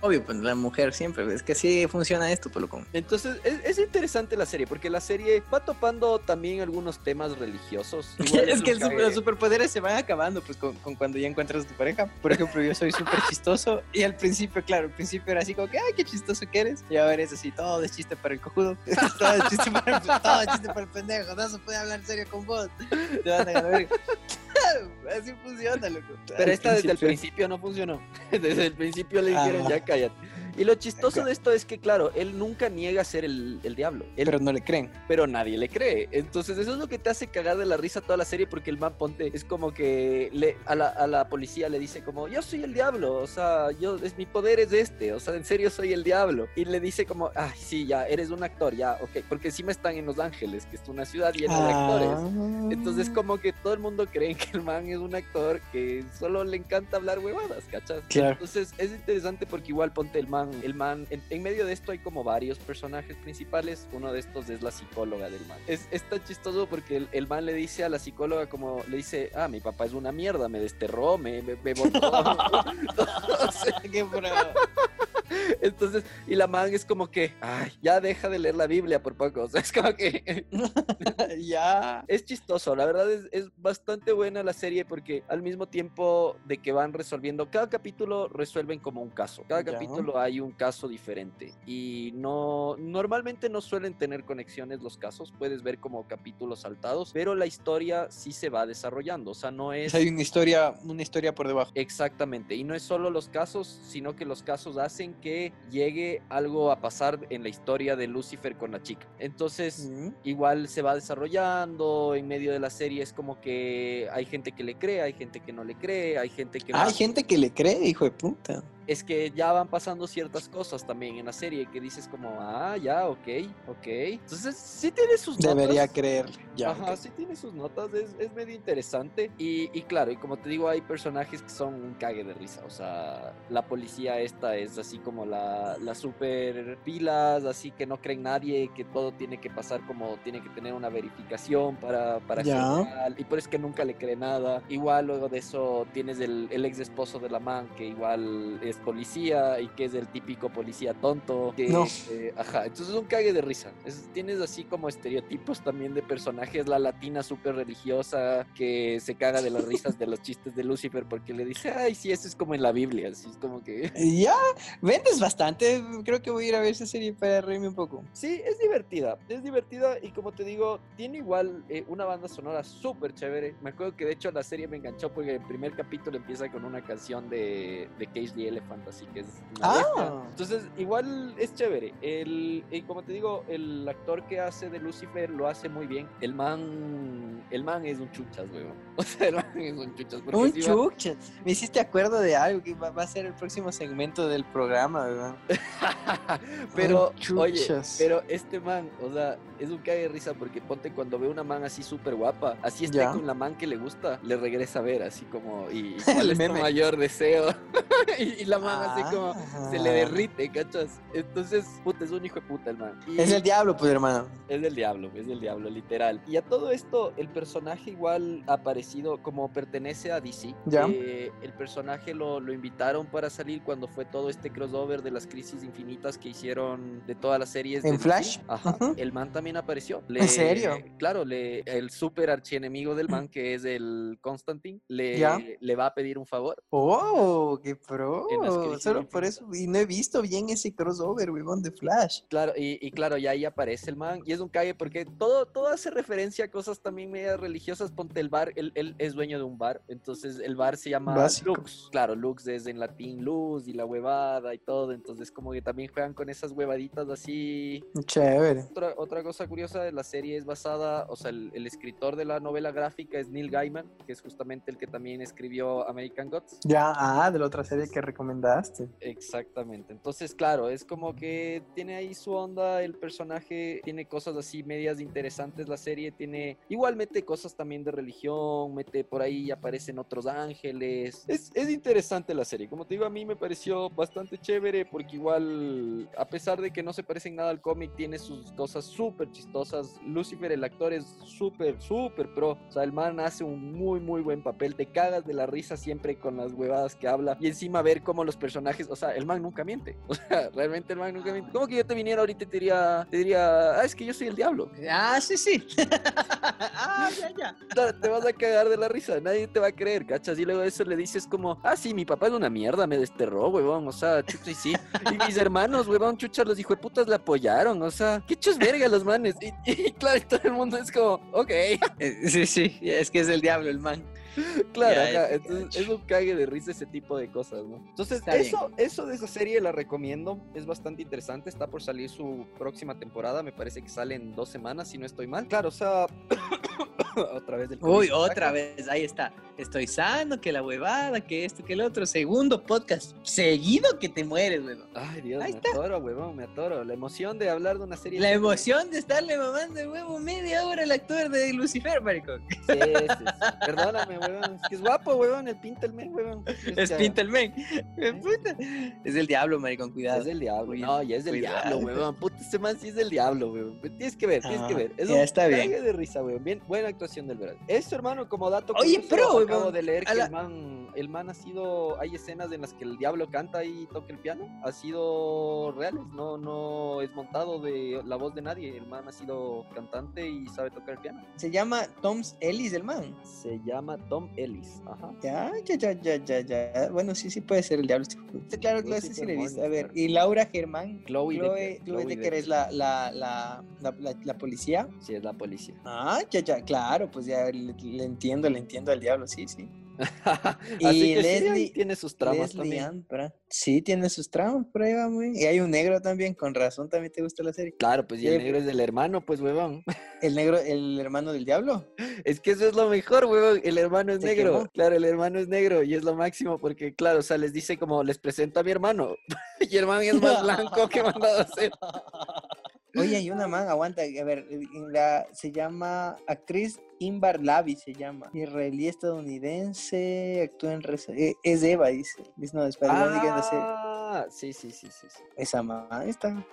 Obvio, pues la mujer siempre. Es que así funciona esto, loco. Entonces, es, es interesante la serie, porque la serie va topando también algunos temas religiosos. Es que los superpoderes se van acabando pues con, con cuando ya encuentras a tu pareja. Por ejemplo, yo soy súper chistoso y al principio, claro, al principio era así como que, ay, qué chistoso que eres. Y ahora es así, todo es chiste para el cojudo, todo es chiste para el, todo es chiste para el pendejo, no se puede hablar serio con vos. Te van a ganar. así funciona, loco. Pero esta desde el principio. principio no funcionó. Desde el principio le dijeron, Ah. ya cállate. Y lo chistoso de esto es que, claro, él nunca niega ser el, el diablo. Él- Pero no le creen. pero nadie le cree. Entonces, eso es lo que te hace cagar de la risa toda la serie, porque el man ponte es como que le, a, la, a la policía le dice como, yo soy el diablo, o sea, yo, es, mi poder es este, o sea, en serio soy el diablo. Y le dice como, ay, sí, ya, eres un actor, ya, ok, porque encima están en Los Ángeles, que es una ciudad llena de actores. Ah. Entonces como que todo el mundo cree que el man es un actor que solo le encanta hablar huevadas, ¿cachas? Claro. Entonces es interesante porque igual ponte el man, el man, en, en medio de esto hay como varios personajes principales, uno de estos es la psicóloga del man. Es, es tan chistoso porque el, el man le dice a la psicóloga como, le dice, ah, mi papá es una mierda, me desterró, me, me, me botó. O sea, Qué bravo. Entonces, y la man es como que, ay, ya deja de leer la Biblia por poco. O sea, es como que ya. es chistoso. La verdad es, es bastante buena la serie porque al mismo tiempo de que van resolviendo, cada capítulo resuelven como un caso. Cada Ya. capítulo hay un caso diferente. Y no, normalmente no suelen tener conexiones los casos. Puedes ver como capítulos saltados, pero la historia sí se va desarrollando. O sea, no es. Hay una historia, una historia por debajo. Exactamente, y no es solo los casos, sino que los casos hacen que llegue algo a pasar en la historia de Lucifer con la chica. Entonces, Mm. igual se va desarrollando en medio de la serie, es como que hay gente que le cree, hay gente que no le cree, hay gente que no. Hay gente que le cree, hijo de puta. Es que ya van pasando ciertas cosas también en la serie que dices como, ah, ya, ok, ok. Entonces, sí tiene sus Debería notas. creerle. Ya. Ajá, ok. sí tiene sus notas, es, es medio interesante. Y, y claro, y como te digo, hay personajes que son un cague de risa. O sea, la policía esta es así como la, la super pilas, así que no creen nadie, que todo tiene que pasar como tiene que tener una verificación para, para real, Y por eso es que nunca le cree nada. Igual luego de eso tienes el, el ex esposo de la man, que igual es policía y que es el típico policía tonto. Que, No. eh, ajá, entonces es un cague de risa. Es- tienes así como estereotipos también de personajes, la latina súper religiosa que se caga de las risas de los chistes de Lucifer porque le dice, ay, sí, eso es como en la Biblia, así es como que... Ya, vendes bastante. Creo que voy a ir a ver esa serie para reírme un poco. Sí, es divertida, es divertida y como te digo, tiene igual eh, una banda sonora súper chévere. Me acuerdo que de hecho la serie me enganchó porque el primer capítulo empieza con una canción de, de Cage the Elephant, así que es una. Ah. Entonces, igual es chévere. El, y como te digo, el actor que hace de Lucifer lo hace muy bien. El man, el man es un chuchas, weón. O sea, el man es un chuchas. Un sí va- chucha. Me hiciste acuerdo de algo que va, va a ser el próximo segmento del programa, ¿verdad? pero, oye, chuchas. pero este man, o sea, es un cague de risa porque ponte cuando ve una man así súper guapa, así esté con la man que le gusta, le regresa a ver, así como, y, y cuál El es tu meme. mayor deseo. y, y la man así como, se le derrite, ¿cachas? Entonces, puta, es un hijo de puta el man. Y- Es el diablo, pues, hermano. Es del diablo, es del diablo, literal. Y a todo esto, el personaje igual ha aparecido como pertenece a DC. Ya. eh, el personaje lo, lo invitaron para salir cuando fue todo este crossover de las crisis infinitas que hicieron de todas las series. ¿En. Flash? Ajá. El man también apareció. ¿En serio? Claro, le, el super archienemigo del man, que es el Constantine, le, Ya. le va a pedir un favor. Oh, qué pro. En Solo por eso. Y no he visto bien ese crossover, weón, de Flash. Claro, y, y claro, ya ahí aparece el man, y es un cague porque todo, todo hace referencia a cosas también medias religiosas. Ponte el bar, él, él es dueño de un bar, entonces el bar se llama Básico. Lux. Claro, Lux es en latín luz y la huevada y todo, entonces como que también juegan con esas huevaditas así. Chévere. Otra, otra cosa curiosa de la serie es basada, o sea, el, el escritor de la novela gráfica es Neil Gaiman, que es justamente el que también escribió American Gods. Ya, ah, de la otra serie que recomendaste. Exactamente. Entonces, claro, es como que tiene ahí su onda, el personaje tiene cosas así medias interesantes, la serie tiene, igual mete cosas también de religión, mete por ahí, aparecen otros ángeles. Es, es interesante la serie, como te digo, a mí me pareció bastante chévere porque igual, a pesar de que no se parecen nada al cómic, tiene sus cosas súper chistosas. Lucifer, el actor, es súper, súper pro. O sea, el man hace un muy, muy buen papel. Te cagas de la risa siempre con las huevadas que habla. Y encima ver cómo los personajes, o sea, el man nunca miente. O sea, realmente el man nunca miente. ¿Cómo que yo te viniera ahorita y te diría, te diría, ah, es que yo soy el diablo? Ah, sí, sí. ah, ya, ya. Te te vas a cagar de la risa, nadie te va a creer, ¿cachas? Y luego eso le dices como, ah, sí, mi papá es una mierda, me desterró, huevón, o sea, chucha, y sí. Y mis hermanos, huevón, chucha, los hijos de putas le apoyaron, o sea, qué chus verga los manes. Y, y claro, y todo el mundo es como, ok, Sí, sí, es que es el diablo el man. claro, Ya, ajá, entonces es un cague de risa ese tipo de cosas, ¿no? Entonces, Está bien. eso, eso de esa serie la recomiendo, es bastante interesante, está por salir su próxima temporada, me parece que sale en dos semanas, si no estoy mal. Claro, o sea, otra vez del Uy, otra vez, ahí está. Estoy sano, que la huevada, que esto, que el otro. Segundo podcast seguido que te mueres, weón. Ay, Dios, Ahí me atoro, huevón, me atoro. La emoción de hablar de una serie. La de- emoción de estarle mamando el huevo media hora al actor de Lucifer, maricón. Sí, sí, sí. Perdóname, huevón. Es que es guapo, huevón. El pinta el men, huevón. Es que- Pinta el men. Es el diablo, maricón, cuidado. Es del diablo. No, ya es del cuidado. diablo, huevón. Puta, este man sí es del diablo, weón. Tienes que ver, tienes que Ah, ver. Es ya un está bien. de risa, weón. Bien, buena actuación del verano. Esto, hermano, como dato Oye, pero, acabo weón, de leer que la- el man, el man ha sido, hay escenas en las que el diablo canta y toca el piano, ha sido reales, no, no es montado de la voz de nadie. El man ha sido cantante y sabe tocar el piano. Se llama Tom Ellis, el man. Se llama Tom Ellis. Ajá. Ya, ya, ya, ya, ya, ya. Bueno, sí, sí puede ser el diablo. Claro, claro, sí, sí le visto. A ver, y Laura Germán. Chloe Chloe, Chloe Chloe Decker es Decker. la, la, la, la, la- la policía. Sí, es la policía. Ah, ya, ya, claro, pues ya le, le entiendo, le entiendo al diablo, sí, sí. Así Y que sí, ahí Leslie- tiene sus tramas Leslie también. Ann Sí, tiene sus tramos, por ahí va muy. Y hay un negro también, con razón también te gusta la serie. Claro, pues y el Sí, negro es del hermano, pues, huevón. El negro, el hermano del diablo. Es que eso es lo mejor, huevón. El hermano es negro. quemó. Claro, el hermano es negro y es lo máximo porque, claro, o sea, les dice como, les presento a mi hermano. y el man es más blanco que mandado a hacer. Oye, hay una man, aguanta, a ver, la, se llama actriz Imbar Lavi, se llama. Israelí estadounidense, actúa en... reza- eh, es Eva, dice. Dice, no, serie. Ah, sí, sí, sí, sí. sí. Esa mamá está.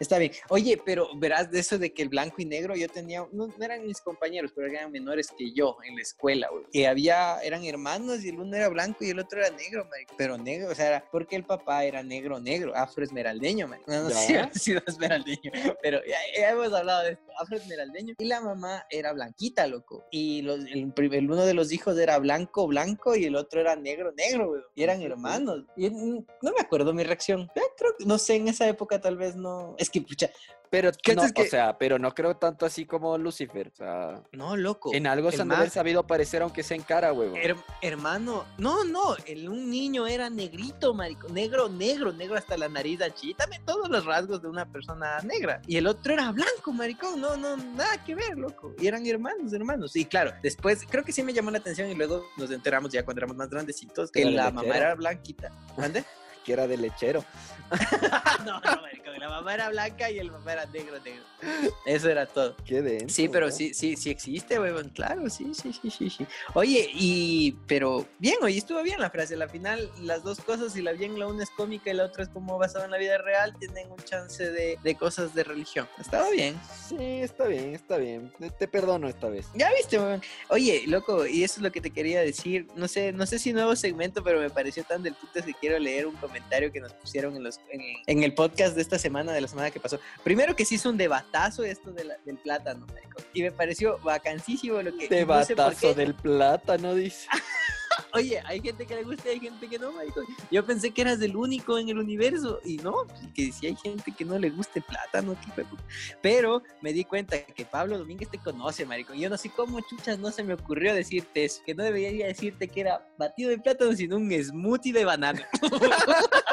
Está bien. Oye, pero verás de eso de que el blanco y negro, yo tenía, no, no eran mis compañeros, pero eran menores que yo en la escuela, güey. Que había, eran hermanos y el uno era blanco y el otro era negro. Pero negro, o sea, era porque el papá era negro, negro, afro esmeraldeño, marico. No, no sé si sido esmeraldeño, pero ya, ya hemos hablado de esto, afro esmeraldeño. Y la mamá era blanquita, loco. Y los, el, el uno de los hijos era blanco, blanco y el otro era negro, negro, güey. Y eran hermanos. Y no me acuerdo mi reacción. Creo no sé, en esa época tal vez no. Es que, pucha, Pero, ¿Qué no, es que- o sea, pero no creo tanto así como Lucifer. O sea, no, loco. en algo se han haber sabido parecer aunque sea en cara. Her- hermano, no, no, el, un niño era negrito, marico, negro, negro, negro hasta la nariz achí, también todos los rasgos de una persona negra. Y el otro era blanco, maricón, no, no, nada que ver, loco. Y eran hermanos, hermanos. Y claro, después creo que sí me llamó la atención y luego nos enteramos ya cuando éramos más grandecitos que la mamá era blanquita. ¿Mande? Que era de lechero. no, no, la mamá era blanca y el papá era negro, negro. Eso era todo. Qué denso, Sí, pero sí, sí, sí existe, weón, claro, sí, sí, sí, sí, sí. Oye, y, pero bien, oye, estuvo bien la frase, al final las dos cosas, si la bien la una es cómica y la otra es como basada en la vida real, tienen un chance de, de cosas de religión. Estaba bien. Sí, está bien, está bien. Te, perdono esta vez. Ya viste, weón. Oye, loco, y eso es lo que te quería decir, no sé, no sé si nuevo segmento, pero me pareció tan del putas que quiero leer un comentario que nos pusieron en, los, en, en el podcast de esta semana, de la semana que pasó. Primero que sí hizo un debatazo esto de la- del plátano, marico, y me pareció vacancísimo lo que... De no sé del plátano, dice. Oye, hay gente que le gusta y hay gente que no, marico. Yo pensé que eras el único en el universo y no, que si hay gente que no le guste plátano. Pero me di cuenta que Pablo Domínguez te conoce, marico. Yo no sé cómo chuchas no se me ocurrió decirte eso, que no debería decirte que era batido de plátano, sino un smoothie de banana.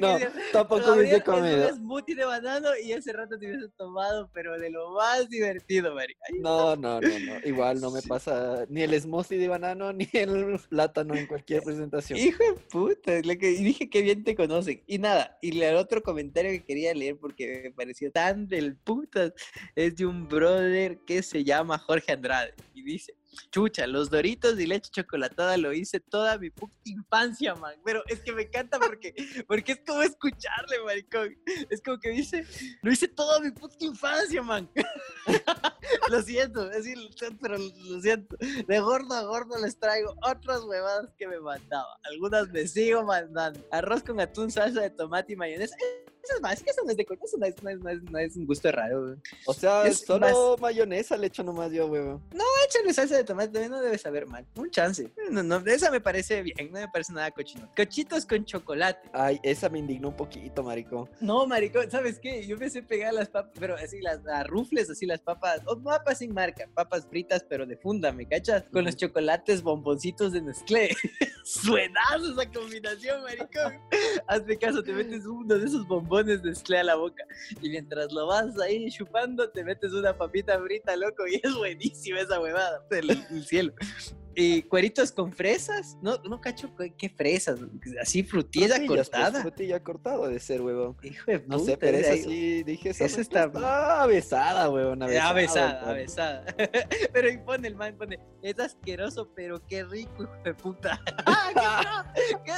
No, decir, tampoco hubiese es comido. un smoothie de banano y hace rato te hubiese tomado, pero de lo más divertido, marico. Ay, No, no, no, no. Igual no me Sí. pasa ni el smoothie de banano ni el plátano en cualquier presentación. Hijo de puta, lo que dije que bien te conocen. Y nada, y el otro comentario que quería leer porque me pareció tan del putas es de un brother que se llama Jorge Andrade. Y dice, chucha, los doritos y leche chocolatada lo hice toda mi puta infancia, man. Pero es que me encanta porque, porque es como escucharle, maricón. Es como que dice, lo hice toda mi puta infancia, man. lo siento, es decir, pero lo siento. De gordo a gordo les traigo otras huevadas que me mandaba. Algunas me sigo mandando. Arroz con atún, salsa de tomate y mayonesa. Eso es más, es que eso no es de coño, eso no es, no es, no es, no es un gusto raro. weón. O sea, Es solo mayonesa le echo nomás yo, huevo. Échale salsa de tomate, también no debe saber mal. Un chance. No, no, esa me parece bien, no me parece nada cochino. Cochitos con chocolate. Ay, esa me indignó un poquito, marico. No, maricón, ¿sabes qué? Yo empecé a pegar las papas, pero así las, las rufles, así las papas, o papas sin marca, papas fritas, pero de funda, ¿me cachas? Con los chocolates bomboncitos de Nestlé. Suenazo esa combinación, maricón. Hazme caso, te metes uno de esos bombones de Nestlé a la boca y mientras lo vas ahí chupando, te metes una papita frita, loco, y es buenísima esa huevada, el, el cielo. Y cueritos con fresas, no, no cacho qué- fresas, así frutilla Frutillas, pues, cortada. frutilla cortada de ser, huevo. Hijo de No sé, pero es esa sí, dije, esa, esa está- está avesada, huevón, avesada. Avesada, avesada. avesada. Pero ahí pone el man, pone, es asqueroso, pero qué rico, hijo de puta. ¡Qué-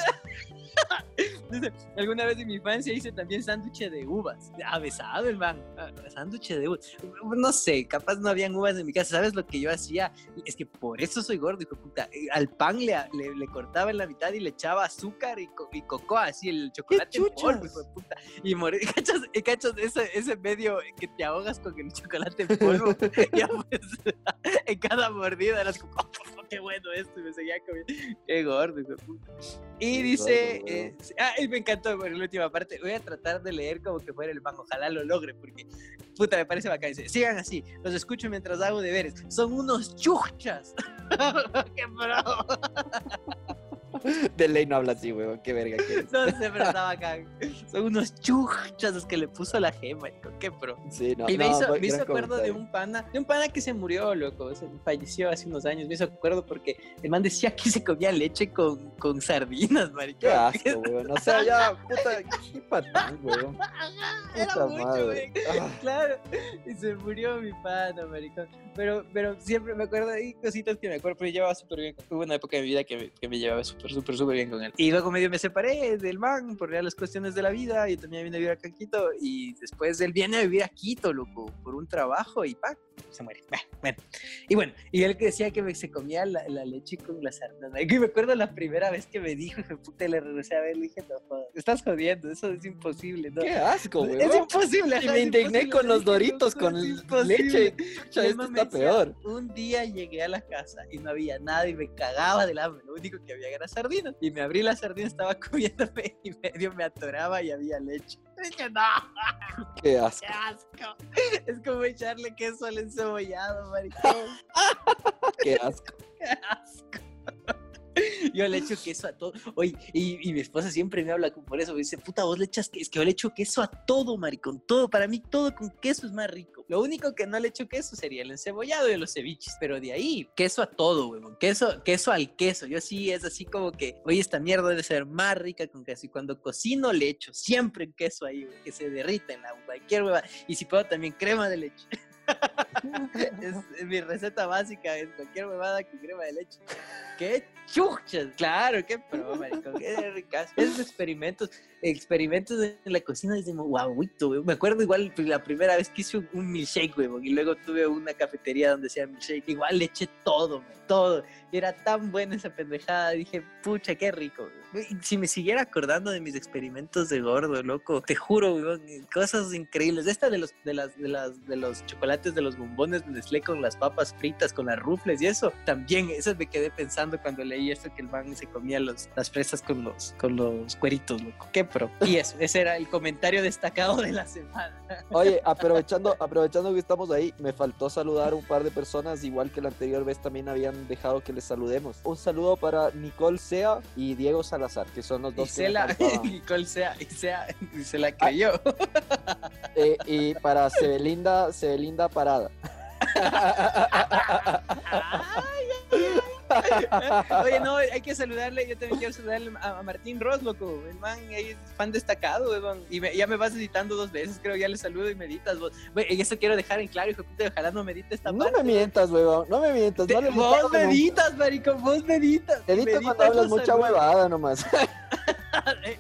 Dice, alguna vez en mi infancia hice también sándwich de uvas. Avesado el man. ah, Sándwich de uvas. No sé, capaz no habían uvas en mi casa. ¿Sabes lo que yo hacía? Es que por eso soy gordo, hijo de puta. Eh, Al pan le, le, le cortaba en la mitad y le echaba azúcar y, co- y cocoa, así el chocolate en polvo, hijo de puta. Y morí. ¿Cachas, eh, cachas ese, ese medio que te ahogas con el chocolate en polvo? ya pues, en cada mordida eras como, "Oh, qué bueno esto, y me seguía comiendo. Qué gordo, hijo de puta. Y Qué dice, gordo, eh, ah, y me encantó bueno, la última parte. Voy a tratar de leer como que fuera el pan, ojalá lo logre, porque puta, me parece bacán. Dice, sigan así, los escucho mientras hago deberes. Son unos chuchas. qué pro. De ley no habla así, weón. Qué verga que es. No sé, pero está bacán. Son unos chuchas los que le puso la gema, hijo, qué pro. Sí, no. Y me no, hizo, me hizo acuerdo de un pana, de un pana que se murió, loco, o sea, falleció hace unos años, me hizo acuerdo porque el man decía que se comía leche con, con sardinas, marica. Qué asco, weón. O sea, ya, puta, qué patán, weón. Era Puta mucho, madre. Ah, Claro, y se murió mi pana, maricón. Pero, pero siempre me acuerdo, hay cositas que me acuerdo, pero llevaba súper bien. Hubo una época de mi vida que me, que me llevaba súper, súper, súper bien con él. Y luego medio me separé del man por las cuestiones de la vida y también vine a vivir acá a Quito. Y después él viene a vivir a Quito, loco, por un trabajo y ¡pac! se muere. Bueno, y bueno, y él que decía que me- se comía la, la leche con sardinas. marico, Y me acuerdo la primera vez que me dijo, puta, le regresé a ver, le dije, no, jodas, estás jodiendo, eso es imposible, ¿no? Qué asco, weón. Es imposible. Y me indigné con los doritos, con leche. Y el esto está decía, peor. Un día llegué a la casa y no había nada y me cagaba del hambre. Lo único que había era Y me abrí la sardina, estaba comiéndome y medio me atoraba y había leche. Dije, no, Qué asco. qué asco. Es como echarle queso al encebollado, maricón. Qué asco. Qué asco. Yo le echo queso a todo. Oye, y, mi esposa siempre me habla por eso. Me dice, puta, vos le echas queso. Es que yo le echo queso a todo, maricón. Todo. Para mí, todo con queso es más rico. Lo único que no le echo queso sería el encebollado y los ceviches. Pero de ahí, queso a todo, huevón. Queso, queso al queso. Yo sí es así como que, oye, esta mierda debe ser más rica con queso. Y cuando cocino, le echo siempre queso ahí, güey, que se derrita en la cualquier hueva. Y si puedo, también crema de leche. es, mi receta básica es cualquier huevada con crema de leche. ¡Qué chuchas! Claro, qué pro, maricón, qué ricas. Esos experimentos, experimentos en la cocina desde guauito, güey. Me acuerdo igual la primera vez que hice un, un milkshake, huevón, y luego tuve una cafetería donde hacía milkshake. Igual le eché todo, todo. Y era tan buena esa pendejada, dije, pucha, qué rico. Si me siguiera acordando de mis experimentos de gordo, loco, te juro, weón, cosas increíbles. Esta de los, de las, de las, de los chocolates de los bombones de Nestlé con las papas fritas, con las rufles y eso, también, eso me quedé pensando cuando leí esto que el man se comía los, las fresas con los, con los cueritos, loco. Qué pro. Y eso, ese era el comentario destacado de la semana. Oye, aprovechando, aprovechando que estamos ahí, me faltó saludar un par de personas, igual que la anterior vez también habían dejado que les saludemos. Un saludo para Nicole Sea y Diego Salazar, que son los Y dos se que la, y cuál sea, y sea, y se la creyó. Eh, y para Sebelinda, Sebelinda Parada. Ay, ay, ay. Oye, no, hay que saludarle. Yo también quiero saludarle a, Martín Ross, loco. El man ahí es fan destacado, weón. Y me- ya me vas editando dos veces, creo. Ya le saludo y meditas, vos. Y eso quiero dejar en claro, hijo de puta. Ojalá no medite esta No parte. me mientas, huevón, no me mientas. Te- No le vos meditas, marico, vos meditas. Edito Meditas cuando hablas mucha saludos. huevada nomás.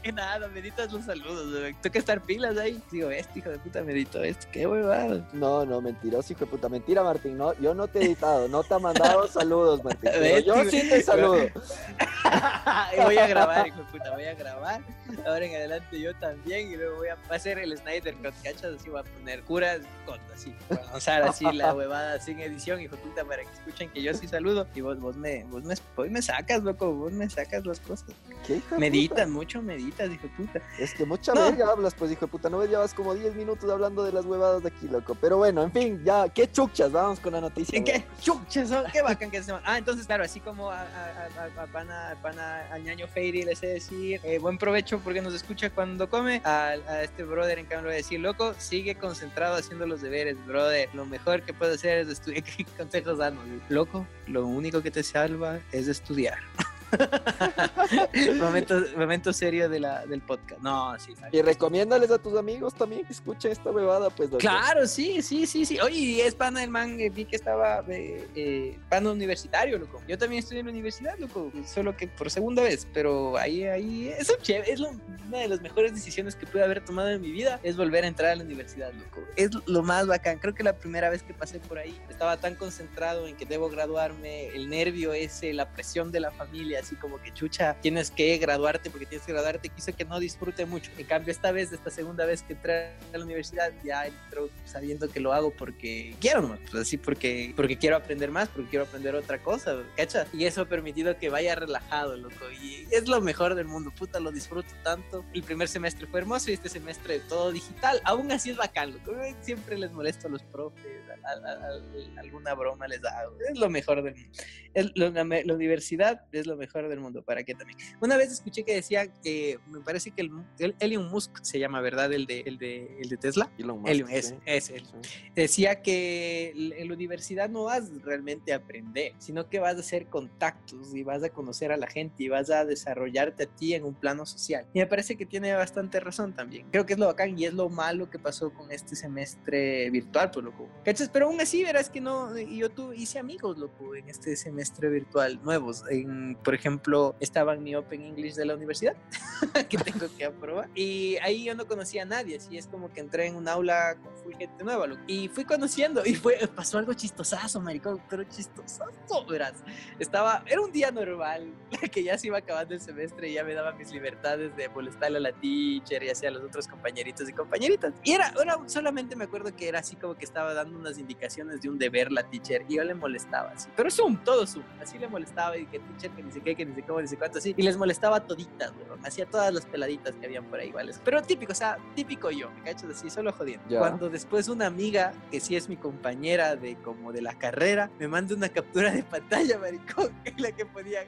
Eh, nada, meditas los saludos, weón. Tengo que estar pilas ahí. Digo, este hijo de puta medito esto. Qué huevada. No, no, mentiroso, hijo de puta. Mentira, Martín. No, yo no te he editado, no te he mandado saludos, Martín. Yo sí te saludo. Voy a grabar, hijo de puta, voy a grabar. Ahora en adelante yo también. Y luego voy a hacer el Snyder Cut, ¿cachas? Así voy a poner curas con así. A usar así la huevada sin edición, hijo de puta, para que escuchen que yo sí saludo. Y vos, vos, me, vos, me, vos me sacas, loco, vos me sacas las cosas. ¿Qué hijo Meditas, mucho meditas, hijo de puta. Es que mucha No. verga hablas, pues, hijo de puta. No ves, llevas como 10 minutos hablando de las huevadas de aquí, loco. Pero bueno, en fin, ya, qué chuchas. Vamos con la noticia. ¿En qué son? Qué bacán que se llama. Ah, entonces, claro, así como a, a, a, pana, pana, al ñaño Fairy le sé decir eh, buen provecho porque nos escucha cuando come. A, a este brother, en cambio, le voy a decir, loco, sigue concentrado haciendo los deberes, brother. Lo mejor que puedes hacer es estudiar. Consejos danos. Loco, lo único que te salva es estudiar. momento, momento serio de la, del podcast. No, sí. Y recomiéndales a tus amigos también que escuchen esta bebada, pues. Claro, sí, sí, sí, sí. Oye, es pana el man, eh, vi que estaba eh, eh, pana universitario, loco. Yo también estoy en la universidad, loco, solo que por segunda vez, pero ahí, ahí, eso chévere, es una de las mejores decisiones que pude haber tomado en mi vida, es volver a entrar a la universidad, loco. Es lo más bacán. Creo que la primera vez que pasé por ahí, estaba tan concentrado en que debo graduarme, el nervio ese, la presión de la familia, así como que chucha, tienes que graduarte porque tienes que graduarte, quise que no disfrute mucho. En cambio, esta vez, esta segunda vez que entré a la universidad, ya entro sabiendo que lo hago porque quiero, ¿no? Pues así, porque, porque quiero aprender más, porque quiero aprender otra cosa, ¿cachas? Y eso ha permitido que vaya relajado, loco. Y es lo mejor del mundo, puta, lo disfruto tanto. El primer semestre fue hermoso y este semestre todo digital. Aún así es bacán, loco. Siempre les molesto a los profes, alguna broma les hago. Es lo mejor del mundo. la, universidad es lo mejor del mundo, ¿para qué también? Una vez escuché que decía que me parece que el, Elon Musk se llama, ¿verdad? El de, el de, el de Tesla. Elon Musk. es, es él. Decía que en la universidad no vas realmente a aprender, sino que vas a hacer contactos y vas a conocer a la gente y vas a desarrollarte a ti en un plano social. Y me parece que tiene bastante razón también. Creo que es lo bacán y es lo malo que pasó con este semestre virtual, pues loco. ¿Cachas? Pero aún así verás que no, yo tú hice amigos, loco, en este semestre virtual nuevos. En, por ejemplo, estaba en mi Open English de la universidad, que tengo que aprobar. Y ahí yo no conocía a nadie, así es como que entré en un aula con gente nueva, loco. Y fui conociendo y fue, pasó algo chistosazo, maricón, pero chistosazo, verás. Estaba, era un día normal, que ya se iba acabando el semestre y ya me daba mis libertades de molestarle a la teacher y hacia los otros compañeritos y compañeritas. Y era, era, solamente me acuerdo que era así como que estaba dando unas indicaciones de un deber la teacher y yo le molestaba así. Pero Zoom, todo Zoom. Así le molestaba y que teacher, que ni sé qué, que ni sé cómo, ni sé cuánto, así. Y les molestaba toditas, bro. Hacía todas las peladitas que habían por ahí iguales. Pero típico, o sea, típico yo, me cachas así, solo jodiendo. Cuando después una amiga, que sí es mi compañera de como de la carrera, me manda una captura de pantalla, maricón, en la que podían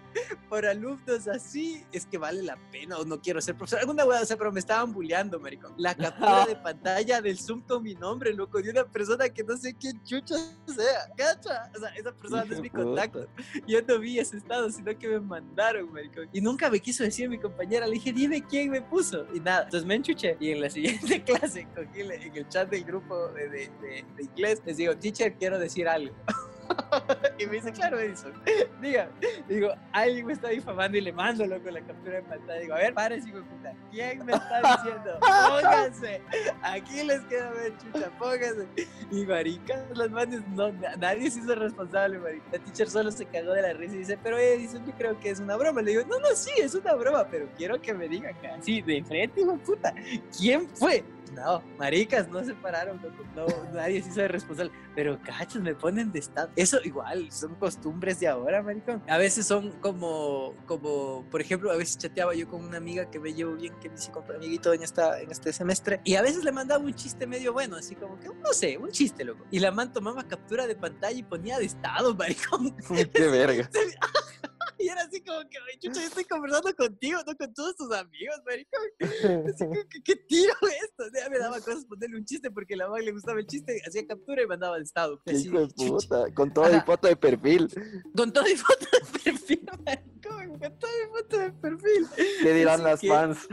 por alumnos así, es que vale la pena o no quiero ser profesor. Alguna hueá, o sea, pero me estaban bulleando, maricón. La captura de pantalla del Zoom con mi nombre, loco, de una persona que no sé quién chucha sea, cacha. O sea, esa persona no es mi contacto. Yo no vi ese estado, sino que me mandaron. Y nunca me quiso decir mi compañera. Le dije, dime quién me puso. Y nada. Entonces me enchuché. Y en la siguiente clase, cogí en el chat del grupo de inglés, les digo, teacher, quiero decir algo. y me dice, claro, Edison, diga, digo, alguien me está difamando y le mando loco la captura de pantalla. Digo, a ver, párese, hijo de puta, ¿quién me está diciendo? Pónganse, aquí les queda ver, chucha, pónganse. Y marica, los manes, no, nadie se hizo responsable, marica. La teacher solo se cagó de la risa y dice, pero Edison, yo creo que es una broma. Le digo, no, no, sí, es una broma, pero quiero que me digan así, de frente, hijo de puta, ¿quién fue? No, maricas, no se pararon, no, nadie se hizo responsable. Pero cachos, me ponen de estado. Eso igual, son costumbres de ahora, maricón. A veces son como, como, por ejemplo, a veces chateaba yo con una amiga que me llevo bien, que me hice amiguito en, esta, en este semestre, y a veces le mandaba un chiste medio bueno, así como que, no sé, un chiste, loco. Y la man tomaba captura de pantalla y ponía de estado, maricón. Qué verga. Y era así como que, chucha, yo estoy conversando contigo, no con todos tus amigos, maricón. Así como que, ¿qué tiro esto? O me daba cosas ponerle un chiste porque a la mamá le gustaba el chiste, hacía captura y mandaba al estado. Qué hijo de puta, con toda mi foto de perfil. Con toda mi foto de perfil, maricón, con toda mi foto de perfil. ¿Qué dirán las fans?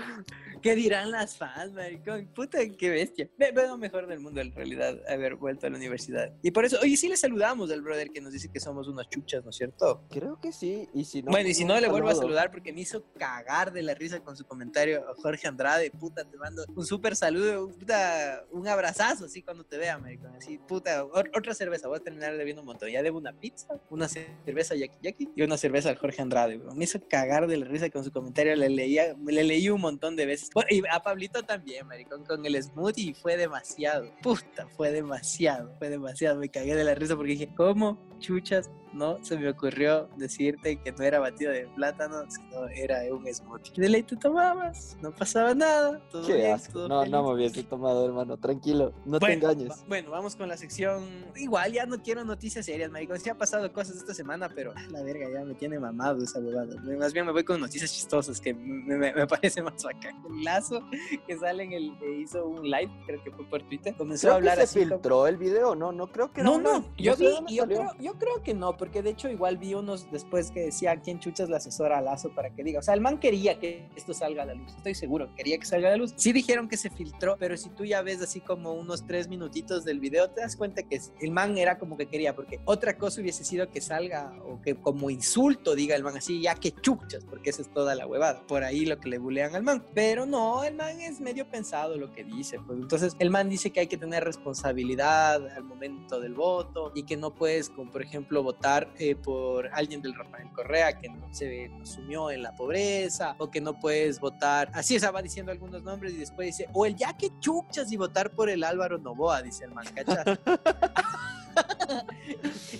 ¿Qué dirán las fans, maricón? Puta, qué bestia. Veo mejor del mundo en realidad haber vuelto a la universidad. Y por eso, oye, sí le saludamos al brother que nos dice que somos unas chuchas, ¿no es cierto? Creo que sí. Y si no, bueno, y si no, le vuelvo a saludar porque me hizo cagar de la risa con su comentario. Jorge Andrade, puta, te mando un súper saludo, puta, un abrazazo así cuando te vea, maricón. Así, puta, otra cerveza. Voy a terminar debiendo un montón. Ya debo una pizza, una cerveza Yaki Yaki y una cerveza al Jorge Andrade, bro. Me hizo cagar de la risa con su comentario. Le leía, le leí un montón de veces y a Pablito también, maricón, con el smoothie fue demasiado. Puta, fue demasiado, fue demasiado. Me cagué de la risa porque dije, ¿cómo chuchas no se me ocurrió decirte que no era batido de plátano, sino era un smoothie. De ley te tomabas, no pasaba nada, todo Qué no, no me hubiese tomado, hermano, tranquilo, no te engañes. bueno, vamos con la sección. Igual ya no quiero noticias serias, maricón. Sí ha pasado cosas esta semana, pero la verga ya me tiene mamado esa huevada. Más bien me voy con noticias chistosas que me, me, parece más bacán. El lazo que sale en el hizo un live, creo que fue por Twitter, comenzó a hablar que se filtró el video, no, no creo que no. No, no, yo vi, yo creo, yo creo que no, porque de hecho igual vi unos después que decían quién chuchas la asesora a Lazo para que diga. O sea, el man quería que esto salga a la luz, estoy seguro, quería que salga a la luz. Sí dijeron que se filtró, pero si tú ya ves así como unos tres minutitos del video, te das cuenta que el man era como que quería, porque otra cosa hubiese sido que salga o que como insulto diga el man así, ya que chuchas, porque esa es toda la huevada. Por ahí lo que le bulean al man. Pero no, el man es medio pensado lo que dice. Pues. Entonces, el man dice que hay que tener responsabilidad al momento del voto y que no puedes, como por ejemplo, votar eh, por alguien del Rafael Correa que no se asumió en la pobreza o que no puedes votar. Así estaba diciendo algunos nombres y después dice, o el ya que chuchas y votar por el Álvaro Novoa, dice el man.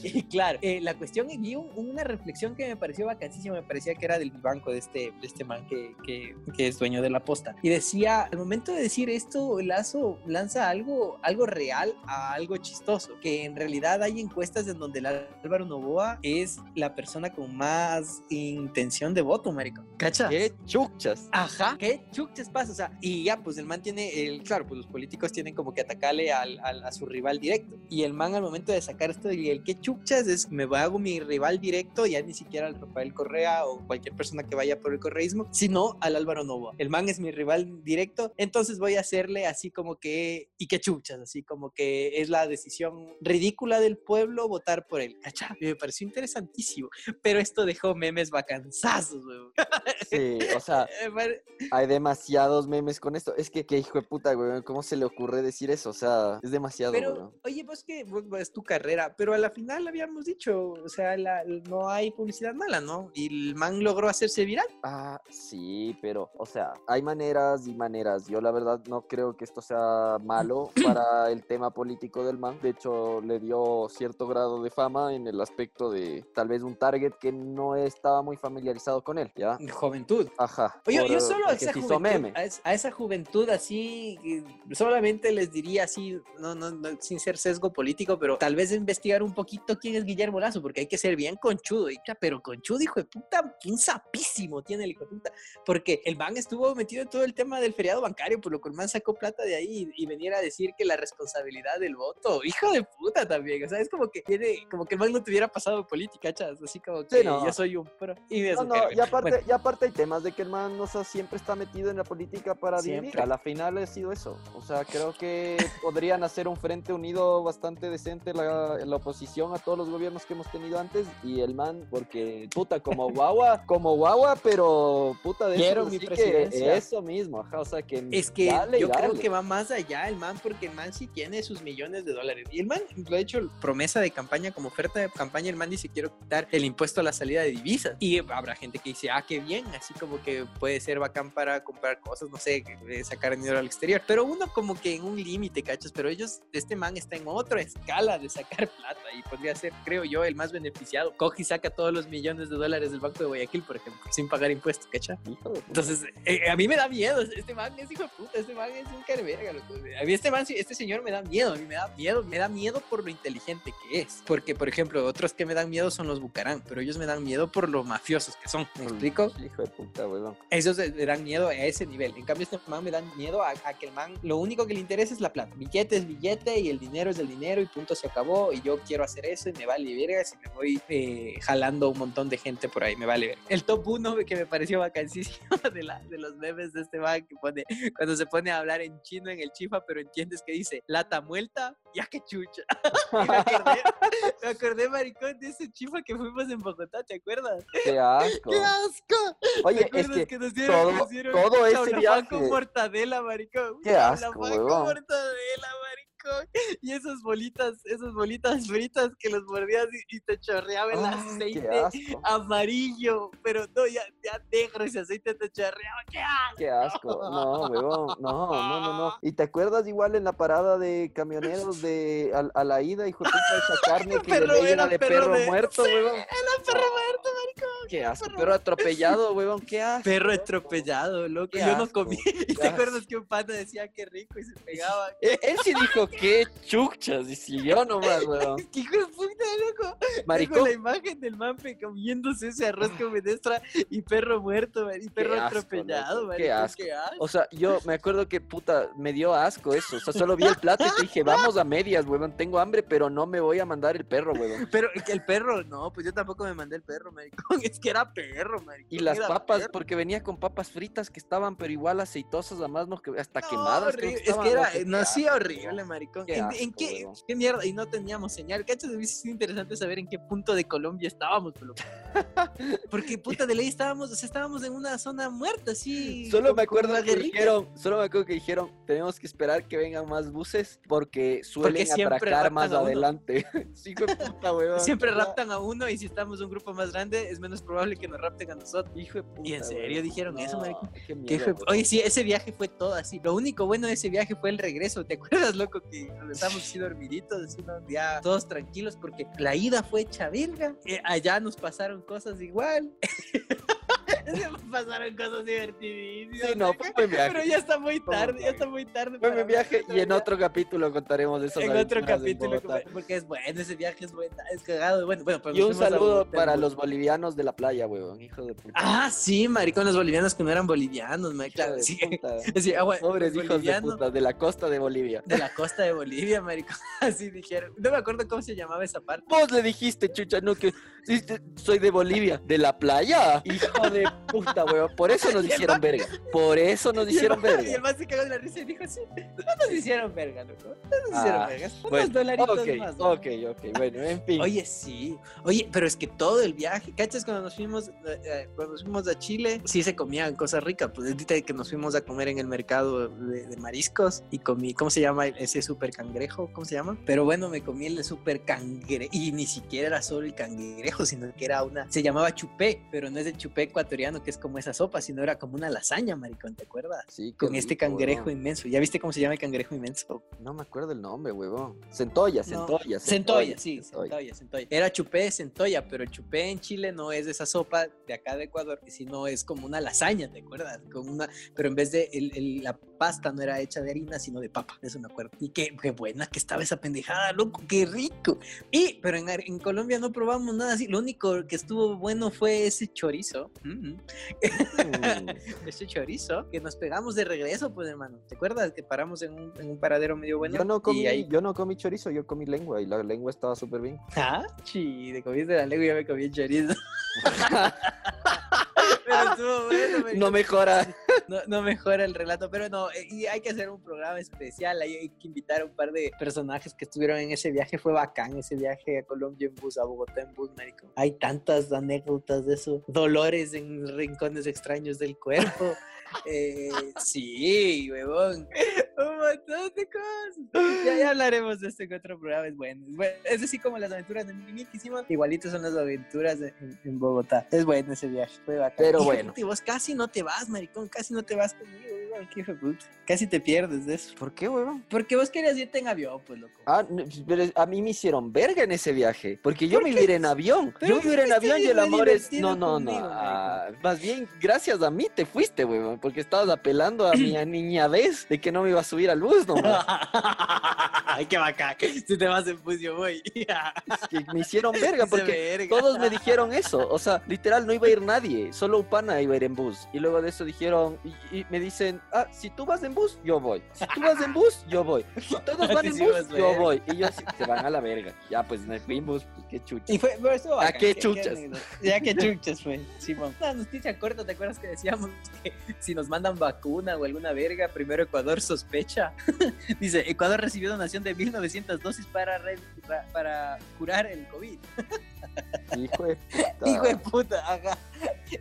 y claro, eh, la cuestión y una reflexión que me pareció vacancísima, me parecía que era del banco de este, de este man que, que, que, es dueño de la posta. Y decía, al momento de decir esto, Lazo lanza algo, algo real a algo chistoso, que en realidad hay encuestas en donde el Álvaro Novoa es la persona con más intención de voto, marico. ¿Cachas? ¿Qué chuchas? Ajá, ¿qué chuchas pasa? O sea, y ya, pues el man tiene, el, claro, pues los políticos tienen como que atacarle al, al, a su rival directo. Y el man al momento de sacar esto y el que chuchas es me hago mi rival directo, ya ni siquiera al Rafael Correa o cualquier persona que vaya por el correísmo, sino al Álvaro Novoa. El man es mi rival directo, entonces voy a hacerle así como que y que chuchas, así como que es la decisión ridícula del pueblo votar por él. ¿Cachá? Me pareció interesantísimo, pero esto dejó memes vacanzazos, weón. Sí, o sea, hay demasiados memes con esto. Es que, qué hijo de puta, güey, ¿cómo se le ocurre decir eso? O sea, es demasiado, Pero, oye, pues que es tu carrera, pero a la final habíamos dicho, o sea, no hay publicidad mala, ¿no? Y el man logró hacerse viral. Ah, sí, pero, o sea, hay maneras y maneras. Yo la verdad no creo que esto sea malo para el tema político del man. De hecho, le dio cierto grado de fama en el aspecto de tal vez un target que no estaba muy familiarizado con él, ¿ya? Juventud. Ajá. Oye, yo solo a esa, juventud, a, esa juventud así, solamente les diría así, no, no, no, sin ser sesgo político, pero tal vez investigar un poquito quién es Guillermo Lazo, porque hay que ser bien conchudo, pero conchudo, hijo de puta, quién sapísimo tiene el hijo de puta, porque el man estuvo metido en todo el tema del feriado bancario, por lo que el man sacó plata de ahí y, venir a decir que la responsabilidad del voto, hijo de puta también, o sea, es como que tiene, como que el man no tuviera pasado política, chas, así como que yo soy un pro. Y, y aparte, y aparte hay temas de que el man, o sea, siempre está metido en la política para dividir, a la final ha sido eso, o sea, creo que podrían hacer un frente unido bastante decente la, la oposición a todos los gobiernos que hemos tenido antes y el man, porque puta, como guagua, como guagua, pero puta de Quiero mi presidencia. eso mismo, ajá, o sea que es que yo creo que va más allá el man, porque el man sí tiene sus millones de dólares. Y el man lo ha hecho promesa de campaña como oferta de campaña, el man dice quiero quitar el impuesto a la salida de divisas y habrá gente que dice ah qué bien, así como que puede ser bacán para comprar cosas, no sé, sacar dinero al exterior, pero uno como que en un límite, cachos, pero ellos, este man está en otra escala de sacar plata y podría ser, creo yo, el más beneficiado. Coge y saca todos los millones de dólares del Banco de Guayaquil, por ejemplo, sin pagar impuestos, ¿cacha? Entonces, eh, a mí me da miedo. Este man es hijo de puta, este man es un carverga. A mí este man, este señor me da miedo, a mí me da miedo, me da miedo por lo inteligente que es. Porque, por ejemplo, otros que me dan miedo son los Bucarán, pero ellos me dan miedo por lo mafiosos que son. ¿Me explico? Hijo de puta, weón. Esos me dan miedo a ese nivel. En cambio, este man me da miedo a, a que el man, lo único que le interesa es la plata. Billete es billete y el dinero es el dinero y punto se acabó. Y yo quiero hacer eso y me vale verga si me voy eh, jalando un montón de gente por ahí, me vale verga. El top uno que me pareció vacancísimo de, la, de los memes de este man que pone, cuando se pone a hablar en chino en el chifa, pero entiendes que dice lata muerta, ya que chucha. me, acordé, me acordé, maricón, de ese chifa que fuimos en Bogotá, ¿te acuerdas? ¡Qué asco! ¡Qué asco! Oye, es que, que nos dieron, todo, nos dieron todo ese viaje. con mortadela, maricón. ¡Qué asco, mortadela, maricón. Y esas bolitas, esas bolitas fritas que los mordías y, te chorreaba el Ah, aceite amarillo, pero no, ya, ya negro ese aceite te chorreaba, ¡qué asco! Qué asco, no, huevón, no, no, no, no. ¿Y te acuerdas igual en la parada de camioneros de a, a la ida, hijo de esa carne que Perro ley era de perro perro, de- muerto, Sí, huevón? Era perro muerto, maricón. Qué asco, perro atropellado, huevón, qué asco. Perro atropellado, loco. Yo no comí. ¿Y te acuerdas que un pata decía que rico y se pegaba? Él, él sí dijo qué chuchas y siguió nomás, huevón. ¿Qué hijo de puta, loco? Tengo Maricón, la imagen del manpe comiéndose ese arroz con menestra y perro muerto, man, y perro asco, atropellado, loco, qué maricón, asco. qué asco. O sea, yo me acuerdo que puta, me dio asco eso. O sea, solo vi el plato y te dije, vamos a medias, huevón. Tengo hambre, pero no me voy a mandar el perro, huevón. Pero el perro, no, pues yo tampoco me mandé el perro, maricón. Es que era perro, maricón. Y las papas, perro. porque venía con papas fritas que estaban, pero igual aceitosas, además no, hasta No, quemadas. horrible, Es estaban, que era, no, sí, horrible, huevón. Maricón. Qué ¿En, asco, en qué, mierda? Y no teníamos señal. ¿Cachas? Hubiese sido interesante saber en qué punto de Colombia estábamos, pero- Porque, puta, de ley estábamos, o sea, estábamos en una zona muerta, así. Solo me acuerdo que guerrilla. dijeron, solo me acuerdo que dijeron, tenemos que esperar que vengan más buses porque suelen siempre atracar más adelante. sí, puta. Siempre raptan a uno y si estamos un grupo más grande es menos probable que nos rapten a nosotros. Hijo de puta, ¿Y en serio huevón. dijeron eso, No, marico? qué ¿Qué mierda. Oye, sí, ese viaje fue todo así. Lo único bueno de ese viaje fue el regreso. ¿Te acuerdas, loco? Nos estábamos así dormiditos, así, ¿no? ya todos tranquilos, porque la ida fue hecha verga. Eh, allá nos pasaron cosas igual. Pasaron cosas divertidísimas. Sí, no, fue buen viaje. Pero ya está muy tarde, ya está muy tarde. Fue mi viaje y en otro capítulo contaremos de esos en otro capítulo, porque es bueno, ese viaje es bueno, es cagado. Bueno, bueno, pues Y un a saludo para en los bolivianos de la playa, huevón, hijo de puta. Ah, sí, maricón, los bolivianos que no eran bolivianos, ma- Hijo claro, sí. puta. Sí, ah, bueno, Pobres hijos de puta, de la costa de Bolivia. de la costa de Bolivia, maricón, así dijeron. No me acuerdo cómo se llamaba esa parte. Vos le dijiste, chucha, no, que soy de Bolivia. ¿De la playa? Hijo de puta, huevón. Por eso nos hicieron verga. Por eso nos hicieron ma- Y verga. el más se cagó de la risa y dijo, sí, no nos hicieron verga, loco. No nos hicieron Ah, verga. Unos Bueno, dolaritos más. ok, ok. Bueno, en fin. Oye, sí. Oye, pero es que todo el viaje, ¿cachas? Cuando nos fuimos, eh, eh, cuando nos fuimos a Chile, sí se comían cosas ricas. Pues ahorita que nos fuimos a comer en el mercado de, de mariscos y comí, ¿cómo se llama ese super cangrejo? ¿Cómo se llama? Pero bueno, me comí el super cangrejo y ni siquiera era solo el cangrejo, sino que era una, se llamaba chupé, pero no es el chupé ecuatoriano que es como esa sopa, sino era como una lasaña, maricón, ¿te acuerdas? Sí, Con este cangrejo inmenso. ¿Ya viste cómo se llama el cangrejo inmenso? No me acuerdo el nombre, huevón. Centolla, No, centolla, Centolla, sí, centolla. centolla, centolla. Era chupé de centolla, pero el chupé en Chile no es esa sopa de acá de Ecuador, sino es como una lasaña, ¿te acuerdas? Con una, pero en vez de el- el- la pasta no era hecha de harina, sino de papa, eso me acuerdo. Y qué, qué buena que estaba esa pendejada, loco, qué rico. Y, pero en, en Colombia no probamos nada así, lo único que estuvo bueno fue ese chorizo. Mm, Mm. ese chorizo que nos pegamos de regreso, pues hermano. ¿Te acuerdas que paramos en un, en un paradero medio bueno? yo, no comí, Y ahí yo no comí chorizo, yo comí lengua y la lengua estaba súper bien. Ah, chi, te comiste la lengua y ya me comí el chorizo. pero estuvo bueno, no mejora. no, no mejora el relato, pero no, eh, y hay que hacer un programa especial, hay que invitar a un par de personajes que estuvieron en ese viaje, fue bacán ese viaje a Colombia en bus, a Bogotá en bus, marico. Hay tantas anécdotas de eso, dolores en rincones extraños del cuerpo. Eh, sí, huevón. Un montón de cosas. Ya, ya hablaremos de esto en otro programa. Es bueno. Es, bueno. es así como las aventuras de Mimi que hicimos. Igualitos son las aventuras de- en, en Bogotá. Es bueno ese viaje. Fue bacán. Pero bueno. puta, y vos casi no te vas, maricón. Casi no te vas conmigo. Weón, qué hijo de puta. Casi te pierdes de eso. ¿Por qué, huevón? Porque vos querías irte en avión, pues, loco. Ah, no, pero a mí me hicieron verga en ese viaje, porque yo ¿Por me iba en avión. Pero Yo me iba en avión y el amor es... No, no, no. ah, más bien, gracias a mí te fuiste, huevón, porque estabas apelando a mi niñadez de que no me iba a subir al bus, no. Ay, qué bacán. Si te vas en bus, yo voy. Es que me hicieron verga, porque verga. todos me dijeron eso. O sea, literal, no iba a ir nadie. Solo Upana iba a ir en bus. Y luego de eso dijeron, y, y me dicen, ah, si tú vas en bus, yo voy. Si tú vas en bus, yo voy. Si todos van en bus, yo voy. Y yo así, se van a la verga. Ya, pues me fui en bus, pues qué chucha. Y fue, pero estuvo ¿A bacán, qué qué chuchas? Ya que chuchas fue, Simón. Una noticia corta, ¿te acuerdas que decíamos que si nos mandan vacuna o alguna verga, primero Ecuador sospecha? Dice, Ecuador recibió donación de 1900 dosis para, re- para, para curar el COVID. Hijo de puta. Hijo de puta, ajá.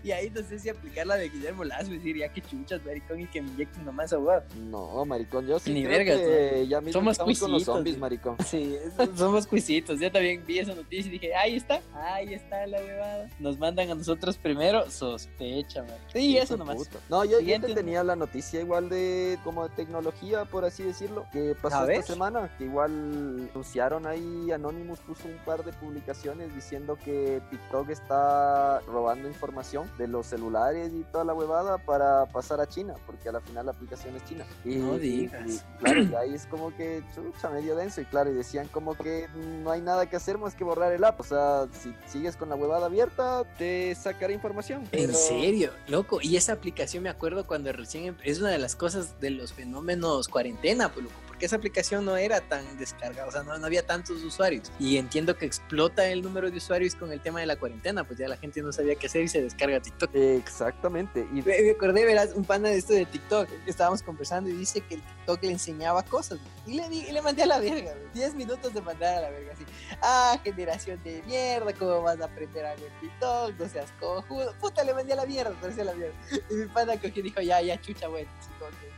Y ahí no sé si aplicar la de Guillermo Lazo y decir, ya que chuchas, maricón, y que me inyecten nomás a huevo. No, maricón, yo sí Ni creo vergas, que ya mismo Somos estamos con los cuisitos, zombies, sí. maricón. Sí, eso- somos cuisitos. Yo también vi esa noticia y dije, ahí está, ahí está la huevada. Nos mandan a nosotros primero, sospecha, man. Sí, Hijo eso nomás. puta. No, yo, yo te tenía la noticia igual de como de tecnología, por así decirlo, que pasó esta semana, que igual anunciaron ahí, Anonymous puso un par de publicaciones diciendo que TikTok está robando información de los celulares y toda la huevada para pasar a China, porque a la final la aplicación es china. Y, No digas. y, claro, y ahí es como que chucha, medio denso, y claro, y decían como que no hay nada que hacer más que borrar el app, o sea, si sigues con la huevada abierta, te sacará información. En serio, loco. Y esa aplicación me acuerdo cuando recién em- es una de las cosas de los fenómenos cuarentena, pues loco. Porque esa aplicación no era tan descargada, o sea, no, no había tantos usuarios. Y entiendo que explota el número de usuarios con el tema de la cuarentena, pues ya la gente no sabía qué hacer y se descarga TikTok. Exactamente. Y me, me acordé, verás, un pana de esto de TikTok, estábamos conversando y dice que el TikTok le enseñaba cosas. Y le, y le mandé a la verga, 10 minutos de mandar a la verga, así. Ah, generación de mierda, ¿cómo vas a aprender algo en TikTok? No seas cojudo. Puta, le mandé a la mierda, parecía la mierda. Y mi pana cogió y dijo, ya, ya, chucha, bueno,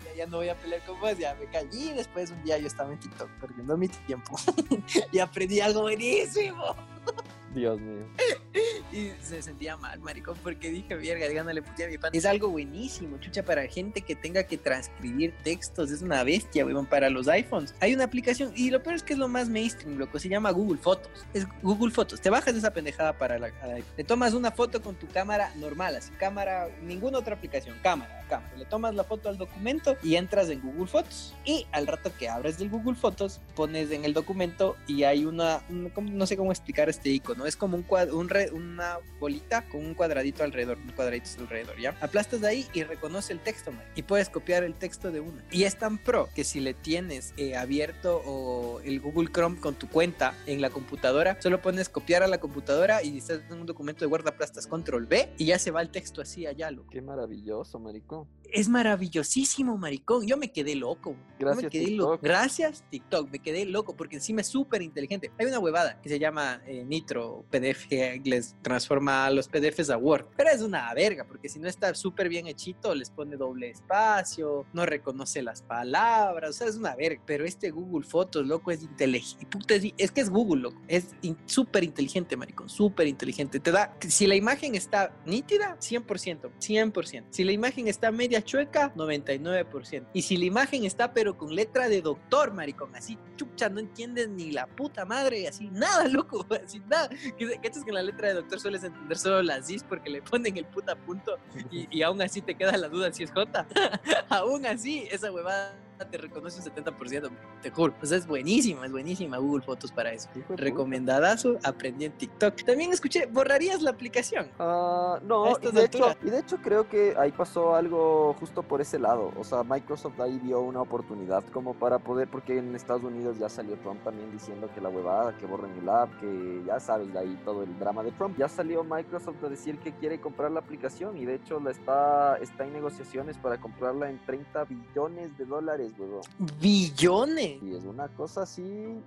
ya, ya, no voy a pelear con vos, ya me callé. Y después un día yo estaba en TikTok perdiendo mi tiempo y aprendí algo buenísimo. Dios mío. y se sentía mal, maricón, porque dije, verga, díganle putea a mi pan. Es algo buenísimo, chucha, para gente que tenga que transcribir textos. Es una bestia, weón, para los iPhones. Hay una aplicación, y lo peor es que es lo más mainstream, loco, se llama Google Fotos. Es Google Fotos. Te bajas esa pendejada para la. Te tomas una foto con tu cámara normal, así, cámara, ninguna otra aplicación, cámara, cámara. Le tomas la foto al documento y entras en Google Fotos. Y al rato que abres del Google Fotos, pones en el documento y hay una, un, no sé cómo explicar este icono, es como un, cuadro, un re, una bolita con un cuadradito alrededor, un cuadradito alrededor, ¿ya? Aplastas de ahí y reconoce el texto, man, y puedes copiar el texto de una. Y es tan pro que si le tienes eh, abierto o el Google Chrome con tu cuenta en la computadora, solo pones copiar a la computadora y estás en un documento de Word, aplastas control B y ya se va el texto así allá, loco. Qué maravilloso, maricón. Es maravillosísimo, maricón. Yo me quedé loco. Gracias, me quedé TikTok. Gracias, TikTok. Me quedé loco porque encima es súper inteligente. Hay una huevada que se llama eh, Nitro PDF que les transforma los PDFs a Word. Pero es una verga porque si no está súper bien hechito, les pone doble espacio, no reconoce las palabras. O sea, es una verga. Pero este Google Fotos, loco, es inteligente. Es, que es Google, loco. Es súper inteligente, maricón. Súper inteligente. Te da, si la imagen está nítida, 100%. 100%. Si la imagen está media chueca, 99%. Y si la imagen está pero con letra de doctor, maricón, así chucha, no entiendes ni la puta madre, así nada, loco, así nada. ¿Cachas que en la letra de doctor sueles entender solo las Cis porque le ponen el puta punto y, y aún así te queda la duda si es J? aún así, esa huevada te reconoce un 70%, te juro. O sea, es buenísima, es buenísima Google Fotos para eso. Recomendadazo, aprendí en TikTok. También escuché, ¿borrarías la aplicación? Uh, no, y de, hecho, y de hecho creo que ahí pasó algo justo por ese lado. O sea, Microsoft ahí vio una oportunidad como para poder, porque en Estados Unidos ya salió Trump también diciendo que la huevada, que borren el app, que ya sabes, de ahí todo el drama de Trump. Ya salió Microsoft a decir que quiere comprar la aplicación y de hecho la está, está en negociaciones para comprarla en 30 billones de dólares, Billones. Y es una cosa así,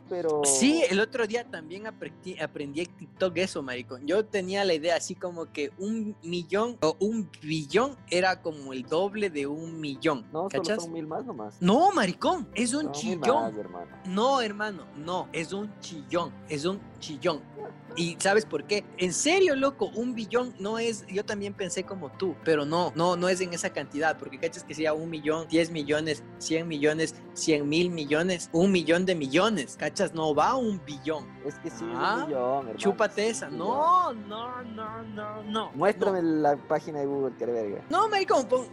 pero... Sí, el otro día también aprendí, aprendí en TikTok eso, maricón. Yo tenía la idea así como que un millón o un billón era como el doble de un millón. No, solo ¿Cachas? son mil más nomás. No, maricón, es un No, chillón. más, hermano. No, hermano, no, es un chillón, es un chillón. ¿Y sabes por qué? En serio, loco, un billón no es, yo también pensé como tú, pero no, no, no es en esa cantidad, porque cachas que sea un millón, 10 millones, 100 millones, 100 mil millones, un millón de millones, cachas, no va a un billón. Es que sí, Ah, un millón, hermano. Chúpate esa, no, no, no, no, no. Muéstrame No, la página de Google, que verga. no maricón, pon-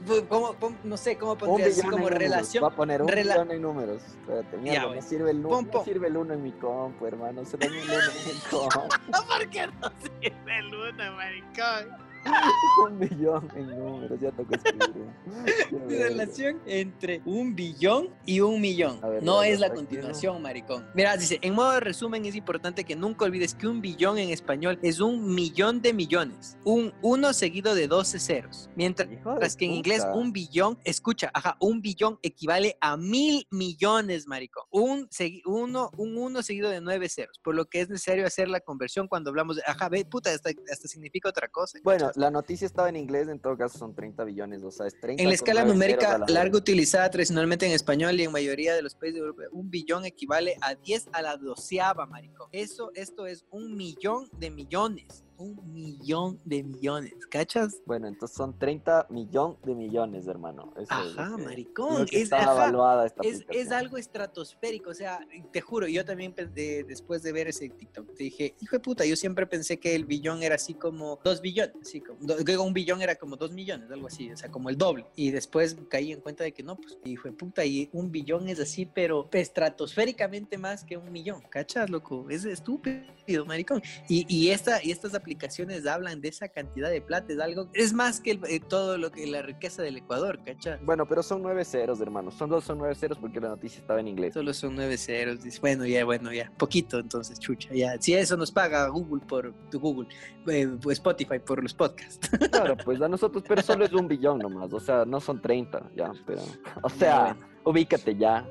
pon- no sé cómo pondría así como números. relación. Va a poner un rela- billón en números. Espérate, mierda, no sirve el uno. No sirve el uno en mi compu, hermano. Se da el uno en mi compu. ¿Por qué no sirve el uno, maricón? un billón en números, ya toca verga. relación entre un billón y un millón. Ver, no es la continuación, maricón. Mira, dice, en modo de resumen es importante que nunca olvides que un billón en español es un millón de millones. Un uno seguido de 12 ceros. Mientras que en inglés un billón, escucha, ajá, un billón equivale a mil millones, maricón. Un, uno, un uno seguido de nueve ceros. Por lo que es necesario hacer la conversión cuando hablamos de, ajá, ve, puta, hasta, hasta significa otra cosa. Bueno, la noticia estaba en inglés, en todo caso son 30 billones, o sea, es 30 En la escala numérica la larga utilizada tradicionalmente en español y en mayoría de los países de Europa, un billón equivale a 10 a la doceava, marico. Eso, esto es un millón de millones. Un millón de millones, ¿cachas? Bueno, entonces son 30 millón de millones, hermano. Eso Ajá, maricón, es- está ajá, evaluada esta Es, es algo estratosférico, o sea, te juro, yo también pensé, después de ver ese TikTok, te dije, hijo de puta, yo siempre pensé que el billón era así como dos billones, así como, un billón era como dos millones, algo así, o sea, como el doble. Y después caí en cuenta de que no, pues, hijo de puta, y un billón es así, pero estratosféricamente más que un millón, ¿cachas, loco? Es estúpido, maricón. Y, y, esta, y estas aplicaciones aplicaciones hablan de esa cantidad de plata, es algo, es más que el- eh, todo lo que la riqueza del Ecuador, ¿cacha? Bueno, pero son nueve ceros, hermano. Son dos, son nueve ceros porque la noticia estaba en inglés. Solo son nueve ceros. dice, Bueno, ya, bueno, ya. Poquito, entonces, chucha, ya. Si eso nos paga Google por Google, eh, pues Spotify por los podcasts. Claro, pues a nosotros, pero solo es un billón nomás. O sea, no son 30, ya, pero. O sea, bueno. ubícate ya.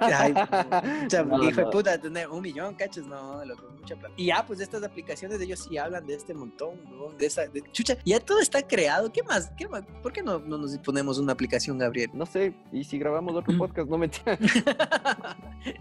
Ay, o sea, No, hijo de no. puta, tener un millón, cachos, no, loco, mucha plata. Y ya, pues estas aplicaciones, ellos sí hablan de este montón, ¿no? de esa, de, chucha, ya todo está creado, ¿qué más? ¿Qué más? ¿Por qué no, no nos ponemos una aplicación, Gabriel? No sé, y si grabamos otro podcast, no me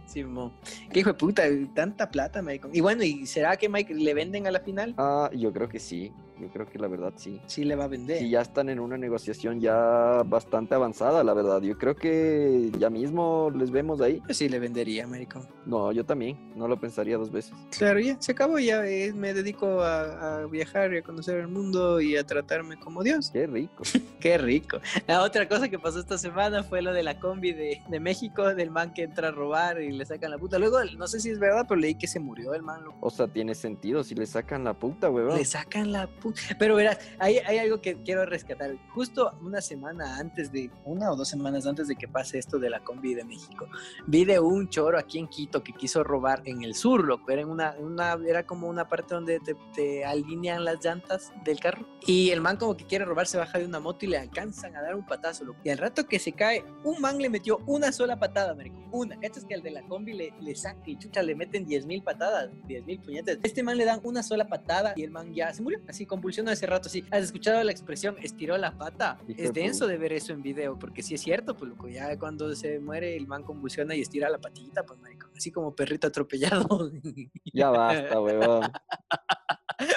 sí, mo. Qué hijo de puta, tanta plata, Michael. Y bueno, ¿y será que Mike le venden a la final? Ah, yo creo que sí. Yo creo que la verdad sí. Sí le va a vender. Sí, ya están en una negociación ya bastante avanzada, la verdad. Yo creo que ya mismo les vemos ahí. Yo sí le vendería, Américo. No, yo también. No lo pensaría dos veces. Claro, ya, se acabó, ya eh, me dedico a, a viajar y a conocer el mundo y a tratarme como Dios. Qué rico. Qué rico. La otra cosa que pasó esta semana fue lo de la combi de, de México, del man que entra a robar y le sacan la puta. Luego, no sé si es verdad, pero leí que se murió el man. loco. O sea, tiene sentido si le sacan la puta, weón. Le sacan la puta. Pero verás, hay, hay algo que quiero rescatar. Justo una semana antes de, una o dos semanas antes de que pase esto de la combi de México, vi de un choro aquí en Quito que quiso robar en el sur, loco. Era, en una, una, era como una parte donde te, te alinean las llantas del carro. Y el man como que quiere robar, se baja de una moto y le alcanzan a dar un patazo, loco. Y al rato que se cae, un man le metió una sola patada, marico. Una. ¿Cachas que al de la combi le, le saca y chucha le meten 10 mil patadas, 10 mil puñetes? Este man le dan una sola patada y el man ya se murió. Así convulsionó ese rato, así. ¿Has escuchado la expresión estiró la pata? Hijo Es de denso de ver eso en video, porque sí es cierto, pues loco, ya cuando se muere el man convulsiona y estira la patita, pues marico, así como perrito atropellado. Ya basta, weón.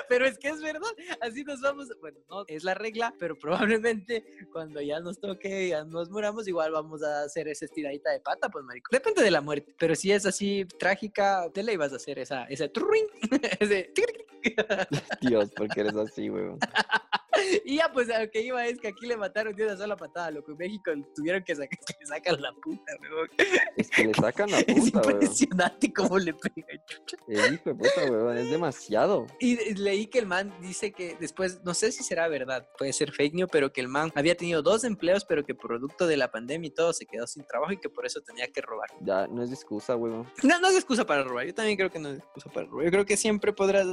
pero es que es verdad, así nos vamos, bueno, no es la regla, pero probablemente cuando ya nos toque, ya nos muramos, igual vamos a hacer esa estiradita de pata, pues marico. Depende de la muerte, pero si es así trágica, te le ibas a hacer esa, ese Dios, porque eres así, weón. Y ya, pues a lo que iba es que aquí le mataron de una sola patada, lo que en México tuvieron que sacar, que le sacan la puta, weón. Es que le sacan la Es puta, weón. impresionante cómo le pegan, chucha. El hijo de puta, weón. Es demasiado. Y leí que el man dice que después, no sé si será verdad, puede ser fake news, pero que el man había tenido dos empleos, pero que producto de la pandemia y todo se quedó sin trabajo y que por eso tenía que robar. Ya, no es excusa, weón. No, no es excusa para robar, yo también creo que no es excusa para robar. Yo creo que siempre podrás,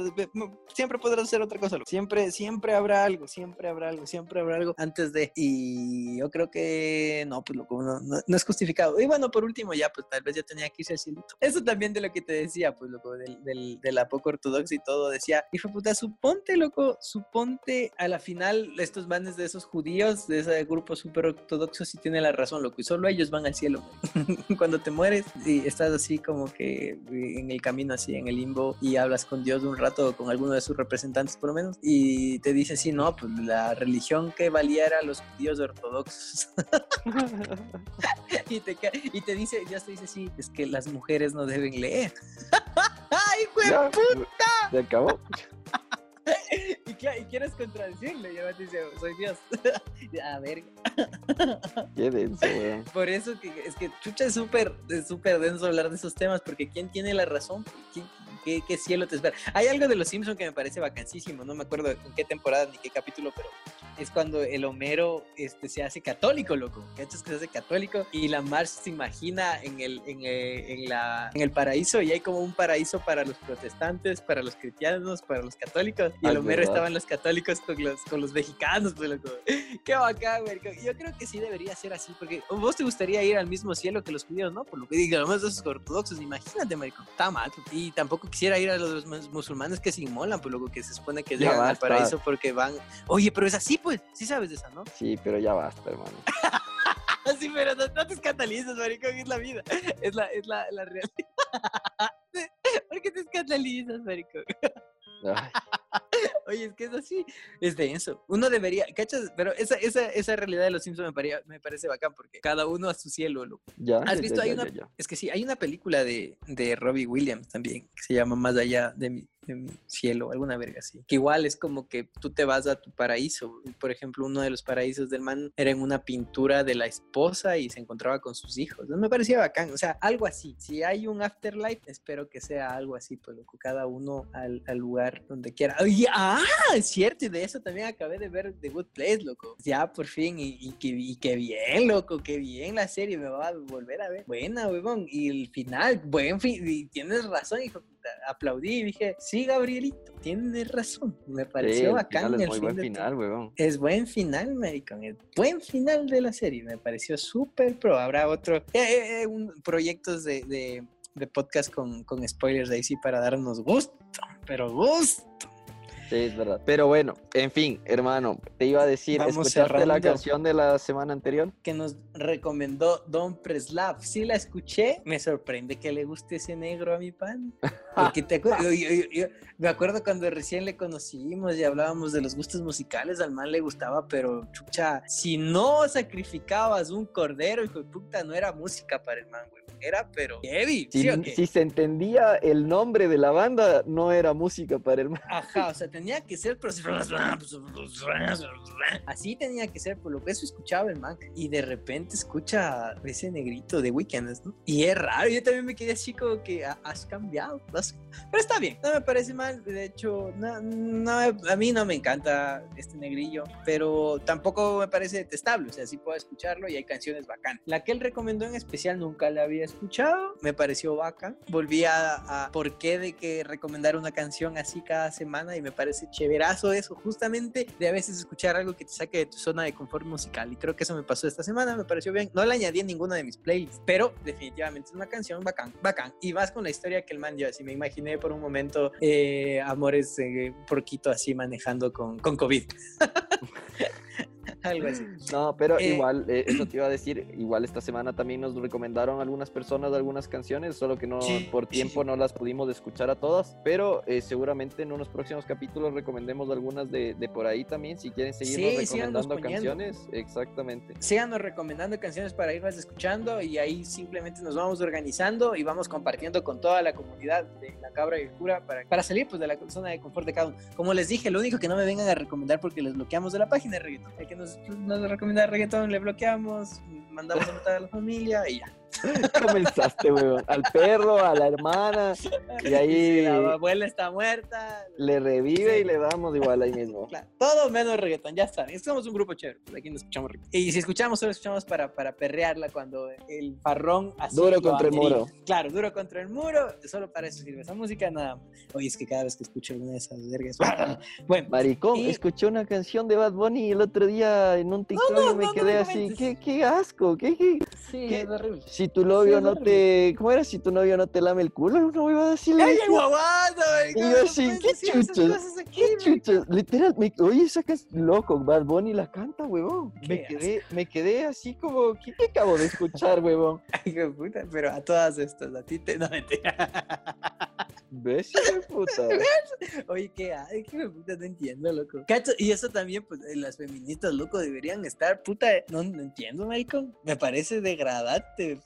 siempre podrás hacer otra cosa. loco. Siempre, siempre habrá algo, siempre habrá algo, siempre habrá algo antes de. Y yo creo que no, pues loco, no, no, no es justificado. Y bueno, por último, ya, pues tal vez ya tenía que irse al cielito. Eso también de lo que te decía, pues loco, del, del, de la poco ortodoxa y todo, decía, hijo puta, suponte, loco, suponte a la final estos manes de esos judíos, de ese grupo súper ortodoxo, sí tienen la razón, loco, y solo ellos van al cielo. Cuando te mueres y estás así como que en el camino, así en el limbo, y hablas con Dios un rato, con alguno de sus representantes por lo menos, y te dice, sí, no, pues la religión que valía era los judíos ortodoxos. y, te, y te dice, Dios te dice, sí, es que las mujeres no deben leer. ¡Ay, güey! Ya, se acabó. Y, y quieres contradecirle, y además te dice, soy Dios. a ver, Qué denso, weón. por eso que es que chucha es súper es súper denso hablar de esos temas, porque ¿quién tiene la razón? ¿Quién- qué, qué cielo te espera? Hay algo de los Simpsons que me parece vacancísimo, no me acuerdo en qué temporada ni qué capítulo, pero es cuando el Homero este, se hace católico, loco. ¿Cachas que se hace católico? Y la Marge se imagina en el, en, eh, en la, en el paraíso y hay como un paraíso para los protestantes, para los cristianos, para los católicos. Y el Homero verdad. estaba en los católicos con los, con los mexicanos, pues, loco. Qué bacán, güey. Yo creo que sí debería ser así, porque vos te gustaría ir al mismo cielo que los judíos, ¿no? Por lo que digamos esos ortodoxos, imagínate, marico. Está mal. Y tampoco quisiera ir a los mus- musulmanes que se inmolan, por lo que se supone que llegan al paraíso porque van. Oye, pero es así, pues. Sí sabes de esa, ¿no? Sí, pero ya basta, hermano. Así, pero no, no te escandalizas, marico, que es la vida. Es la, es la, la realidad. ¿Por qué te escandalizas, marico? Ay, Oye, es que es así, es denso. Uno debería, ¿cachas? Pero esa, esa, esa realidad de los Simpsons me, paría- me parece bacán porque cada uno a su cielo, loco. ya. ¿Has visto? ya, Hay ya, una, ya. es que sí, hay una película de, de Robbie Williams también que se llama Más allá de mi, de mi cielo, alguna verga así. Que igual es como que tú te vas a tu paraíso. Por ejemplo, uno de los paraísos del man era en una pintura de la esposa y se encontraba con sus hijos. Me parecía bacán, o sea, algo así. Si hay un afterlife, espero que sea algo así, pues loco, cada uno al, al lugar donde quiera. Ah, es cierto, y de eso también acabé de ver The Good Place, loco. Ya por fin, y, y, que, y bien, loco, qué bien la serie, me va a volver a ver. Buena, huevón. Y el final, buen fin, y tienes razón, hijo aplaudí y dije, sí, Gabrielito, tienes razón. Me pareció bacán el, es muy buen final, weón. Es buen final, maricón. Es buen final de la serie. Me pareció súper pro. Habrá otro, eh, eh, eh un, proyectos de, de, de podcast con, con spoilers ahí sí para darnos gusto, pero gusto. Sí, es verdad. Pero bueno, en fin, hermano, te iba a decir, Vamos ¿escuchaste la canción de la semana anterior? Que nos recomendó Don Preslav. Sí la escuché. Me sorprende que le guste ese negro a mi pan. Porque te acuerdo, yo, yo, me acuerdo cuando recién le conocimos y hablábamos de los gustos musicales, al man le gustaba, pero chucha, si no sacrificabas un cordero, hijo de puta, no era música para el man, güey. Era, pero heavy. Si, si se entendía el nombre de la banda, no era música para el man. Ajá, o sea, tenía que ser, así tenía que ser, por lo que eso escuchaba el man. Y de repente escucha ese negrito de Weekends, ¿no? Y es raro, yo también me quedé así como que has cambiado, pero está bien, no me parece mal. De hecho, no, no, a mí no me encanta este negrillo, pero tampoco me parece detestable. O sea, sí puedo escucharlo y hay canciones bacán. La que él recomendó en especial nunca la había escuchado, me pareció bacán. Volví a, a por qué de que recomendar una canción así cada semana y me parece chéverazo eso, justamente de a veces escuchar algo que te saque de tu zona de confort musical. Y creo que eso me pasó esta semana, me pareció bien. No la añadí en ninguna de mis playlists, pero definitivamente es una canción bacán, bacán. Y vas con la historia que el man dio, así me imaginé por un momento eh, Amores eh, Porquito así manejando con, con COVID. Algo así. No, pero eh, igual, eh, eso te iba a decir, igual esta semana también nos recomendaron algunas personas algunas canciones, solo que no por tiempo no las pudimos escuchar a todas, pero eh, seguramente en unos próximos capítulos recomendemos algunas de, de por ahí también, si quieren seguirnos recomendando canciones, exactamente. Síganos recomendando canciones para irlas escuchando y ahí simplemente nos vamos organizando y vamos compartiendo con toda la comunidad de La Cabra y el Cura para, para salir pues de la zona de confort de cada uno. Como les dije, lo único que no me vengan a recomendar porque les bloqueamos de la página de reggaeton, que nos nos, recomienda reggaetón, le bloqueamos, mandamos a matar a la familia y ya. Comenzaste, weón. Al perro, a la hermana. Y ahí. la abuela está muerta. Le revive y le damos igual ahí mismo. Claro, todo menos reggaetón, ya está. Somos un grupo chévere. Pues aquí nos escuchamos Y si escuchamos, solo escuchamos para, para perrearla cuando el farrón así. Duro contra el muro. Claro, duro contra el muro. Solo para eso sirve esa música, nada más. Oye, es que cada vez que escucho alguna de esas vergas. bueno. Maricón, escuché una canción de Bad Bunny el otro día en un TikTok y me quedé así. ¿Qué, qué asco? ¿Qué, qué? Sí, es horrible si tu novio no te. ¿Cómo era? Si tu novio no te lame el culo, no iba a decirle. ¡Ay, guabado! Y yo así, ¿qué chuchos? ¿Qué chuchos? Literal, me, oye, es loco, Bad Bunny la canta, huevón. Me quedé, me quedé así como, ¿qué, acabo de escuchar, huevón? Ay, qué puta, pero a todas estas, a ti te. No, mentira. ¿Ves, puta? Oye, ¿qué hay? ¿Qué puta? No entiendo, loco. Cacho, y eso también, pues, las feministas, loco, deberían estar, puta. No, no entiendo, maricón. Me parece degradante.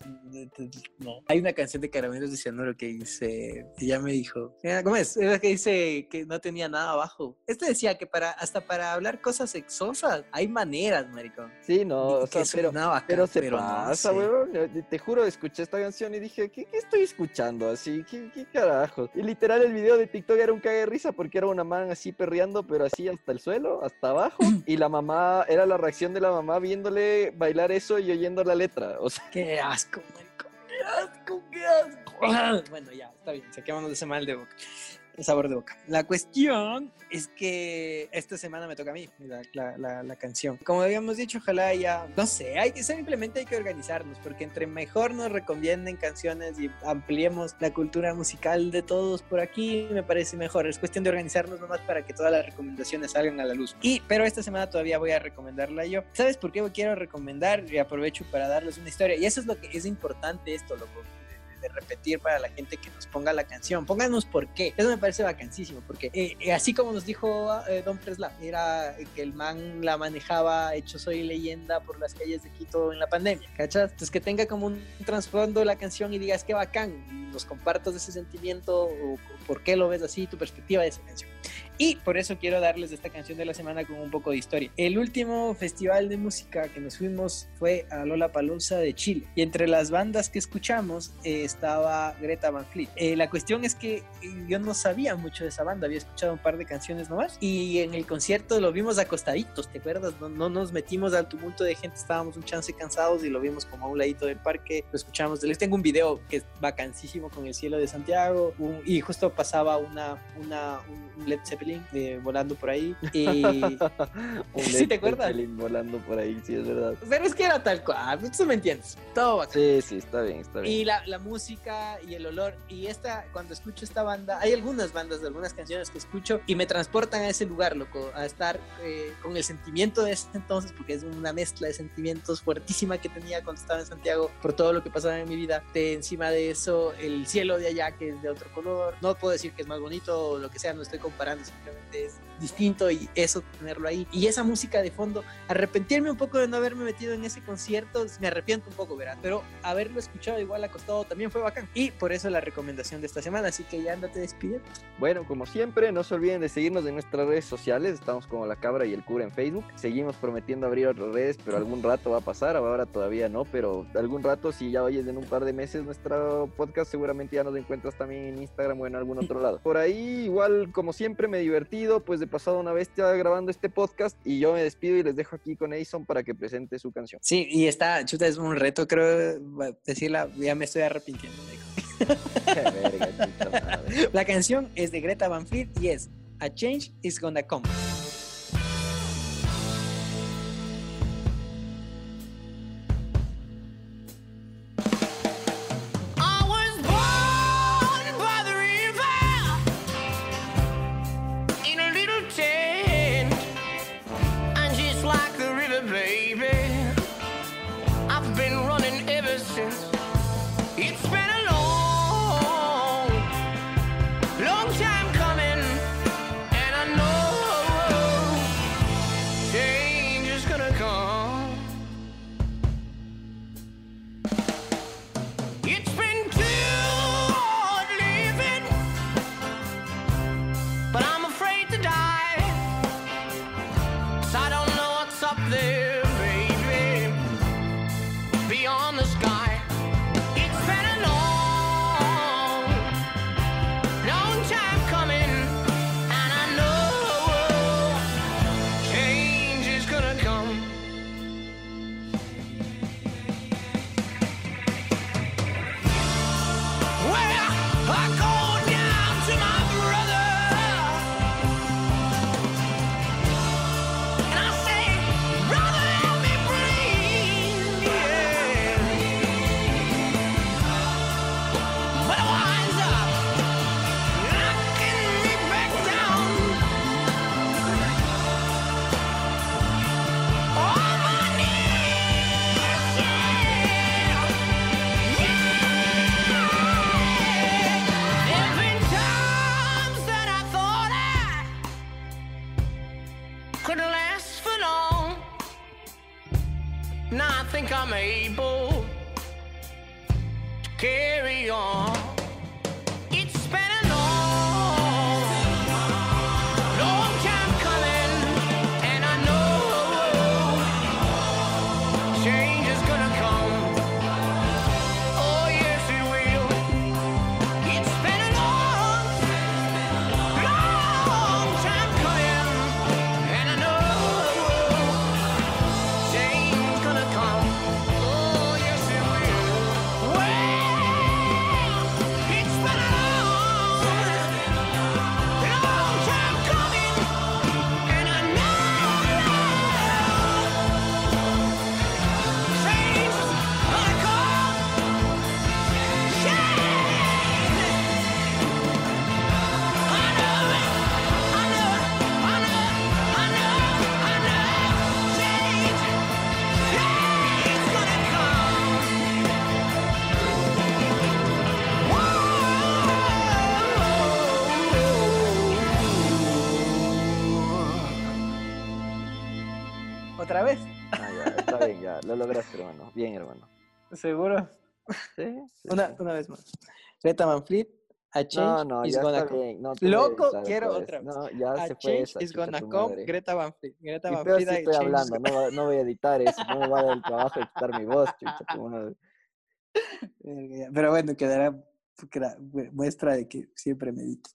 No. Hay una canción de Caramelos de Cianuro que dice, ella me dijo, ¿cómo es? Es que dice que no tenía nada abajo. Este decía que para, hasta para hablar cosas sexosas, hay maneras, maricón. Sí, no, o sea, pero, pero se pasa, weón. Te juro, escuché esta canción y dije, ¿qué, qué estoy escuchando? Así, ¿qué, qué carajo? Y literal el video de TikTok era un cague de risa porque era una man así perreando, pero así hasta el suelo, hasta abajo. Y la mamá, era la reacción de la mamá viéndole bailar eso y oyendo la letra. O sea, qué asco, marico. Qué asco, qué asco. Bueno, ya, está bien, saquémonos de ese mal de boca el sabor de boca. La cuestión es que esta semana me toca a mí la, la, la, canción. Como habíamos dicho, ojalá ya, no sé, hay que simplemente hay que organizarnos, porque entre mejor nos recomienden canciones y ampliemos la cultura musical de todos por aquí, me parece mejor. Es cuestión de organizarnos nomás para que todas las recomendaciones salgan a la luz. Y, pero esta semana todavía voy a recomendarla yo. ¿Sabes por qué quiero recomendar? Y aprovecho para darles una historia. Y eso es lo que es importante esto, loco de repetir para la gente que nos ponga la canción. Pónganos por qué. Eso me parece vacancísimo, porque eh, eh, así como nos dijo eh, Don Presla, era que el man la manejaba hecho soy leyenda por las calles de Quito en la pandemia, ¿cachas? Entonces que tenga como un trasfondo la canción y digas qué bacán, nos compartas ese sentimiento o por qué lo ves así, tu perspectiva de esa canción. Y por eso quiero darles esta canción de la semana con un poco de historia. El último festival de música que nos fuimos fue a Lola Palusa de Chile. Y entre las bandas que escuchamos eh, estaba Greta Van Fleet. Eh, la cuestión es que yo no sabía mucho de esa banda, había escuchado un par de canciones nomás. Y en el concierto lo vimos acostaditos, ¿te acuerdas? No, no nos metimos al tumulto de gente, estábamos un chance cansados y lo vimos como a un ladito del parque. Lo escuchamos. Les tengo un video que es vacancísimo con el cielo de Santiago. Un, y justo pasaba una, una, un Led Zeppelin eh, volando por ahí. Y... ¿Sí te acuerdas? volando por ahí, sí, es verdad. Pero es que era tal cual, tú me entiendes. Todo bacán. Sí, sí, está bien, está bien. Y la, la, música y el olor. Y esta, cuando escucho esta banda, hay algunas bandas de algunas canciones que escucho y me transportan a ese lugar, loco, a estar eh, con el sentimiento de ese entonces, porque es una mezcla de sentimientos fuertísima que tenía cuando estaba en Santiago por todo lo que pasaba en mi vida. De encima de eso, el cielo de allá que es de otro color. No puedo decir que es más bonito o lo que sea, no estoy comparando simplemente es distinto y eso tenerlo ahí. Y esa música de fondo, arrepentirme un poco de no haberme metido en ese concierto, me arrepiento un poco, ¿verdad? Pero haberlo escuchado igual acostado también fue bacán. Y por eso la recomendación de esta semana, así que ya andate despidiendo. Bueno, como siempre, no se olviden de seguirnos en nuestras redes sociales, estamos como La Cabra y el Cura en Facebook. Seguimos prometiendo abrir otras redes, pero algún rato va a pasar, ahora todavía no, pero algún rato, si ya oyes en un par de meses nuestro podcast, seguramente ya nos encuentras también en Instagram o en algún otro lado. Por ahí, igual, como siempre, me divertido, pues de pasado una bestia grabando este podcast y yo me despido y les dejo aquí con Edison para que presente su canción. Sí, y esta chuta es un reto, creo, decirla, ya me estoy arrepintiendo. La canción es de Greta Van Fleet y es A Change is Gonna Come. ¿Otra vez? Ah, ya, está bien, ya. Lo lograste, hermano. Bien, hermano. ¿Seguro? Sí. sí, Una, sí. una vez más. Greta Van Fleet, a No, change no, is ya gonna come. No, Loco, editar quiero otra otra vez. No, ya A se fue change esa. is gonna come. Greta Van Fleet. Greta Van Fleet, estoy is hablando, no, no voy a editar eso, no me va a dar el trabajo de quitar mi voz, chucha tu madre. Pero bueno, quedará, quedará muestra de que siempre medito.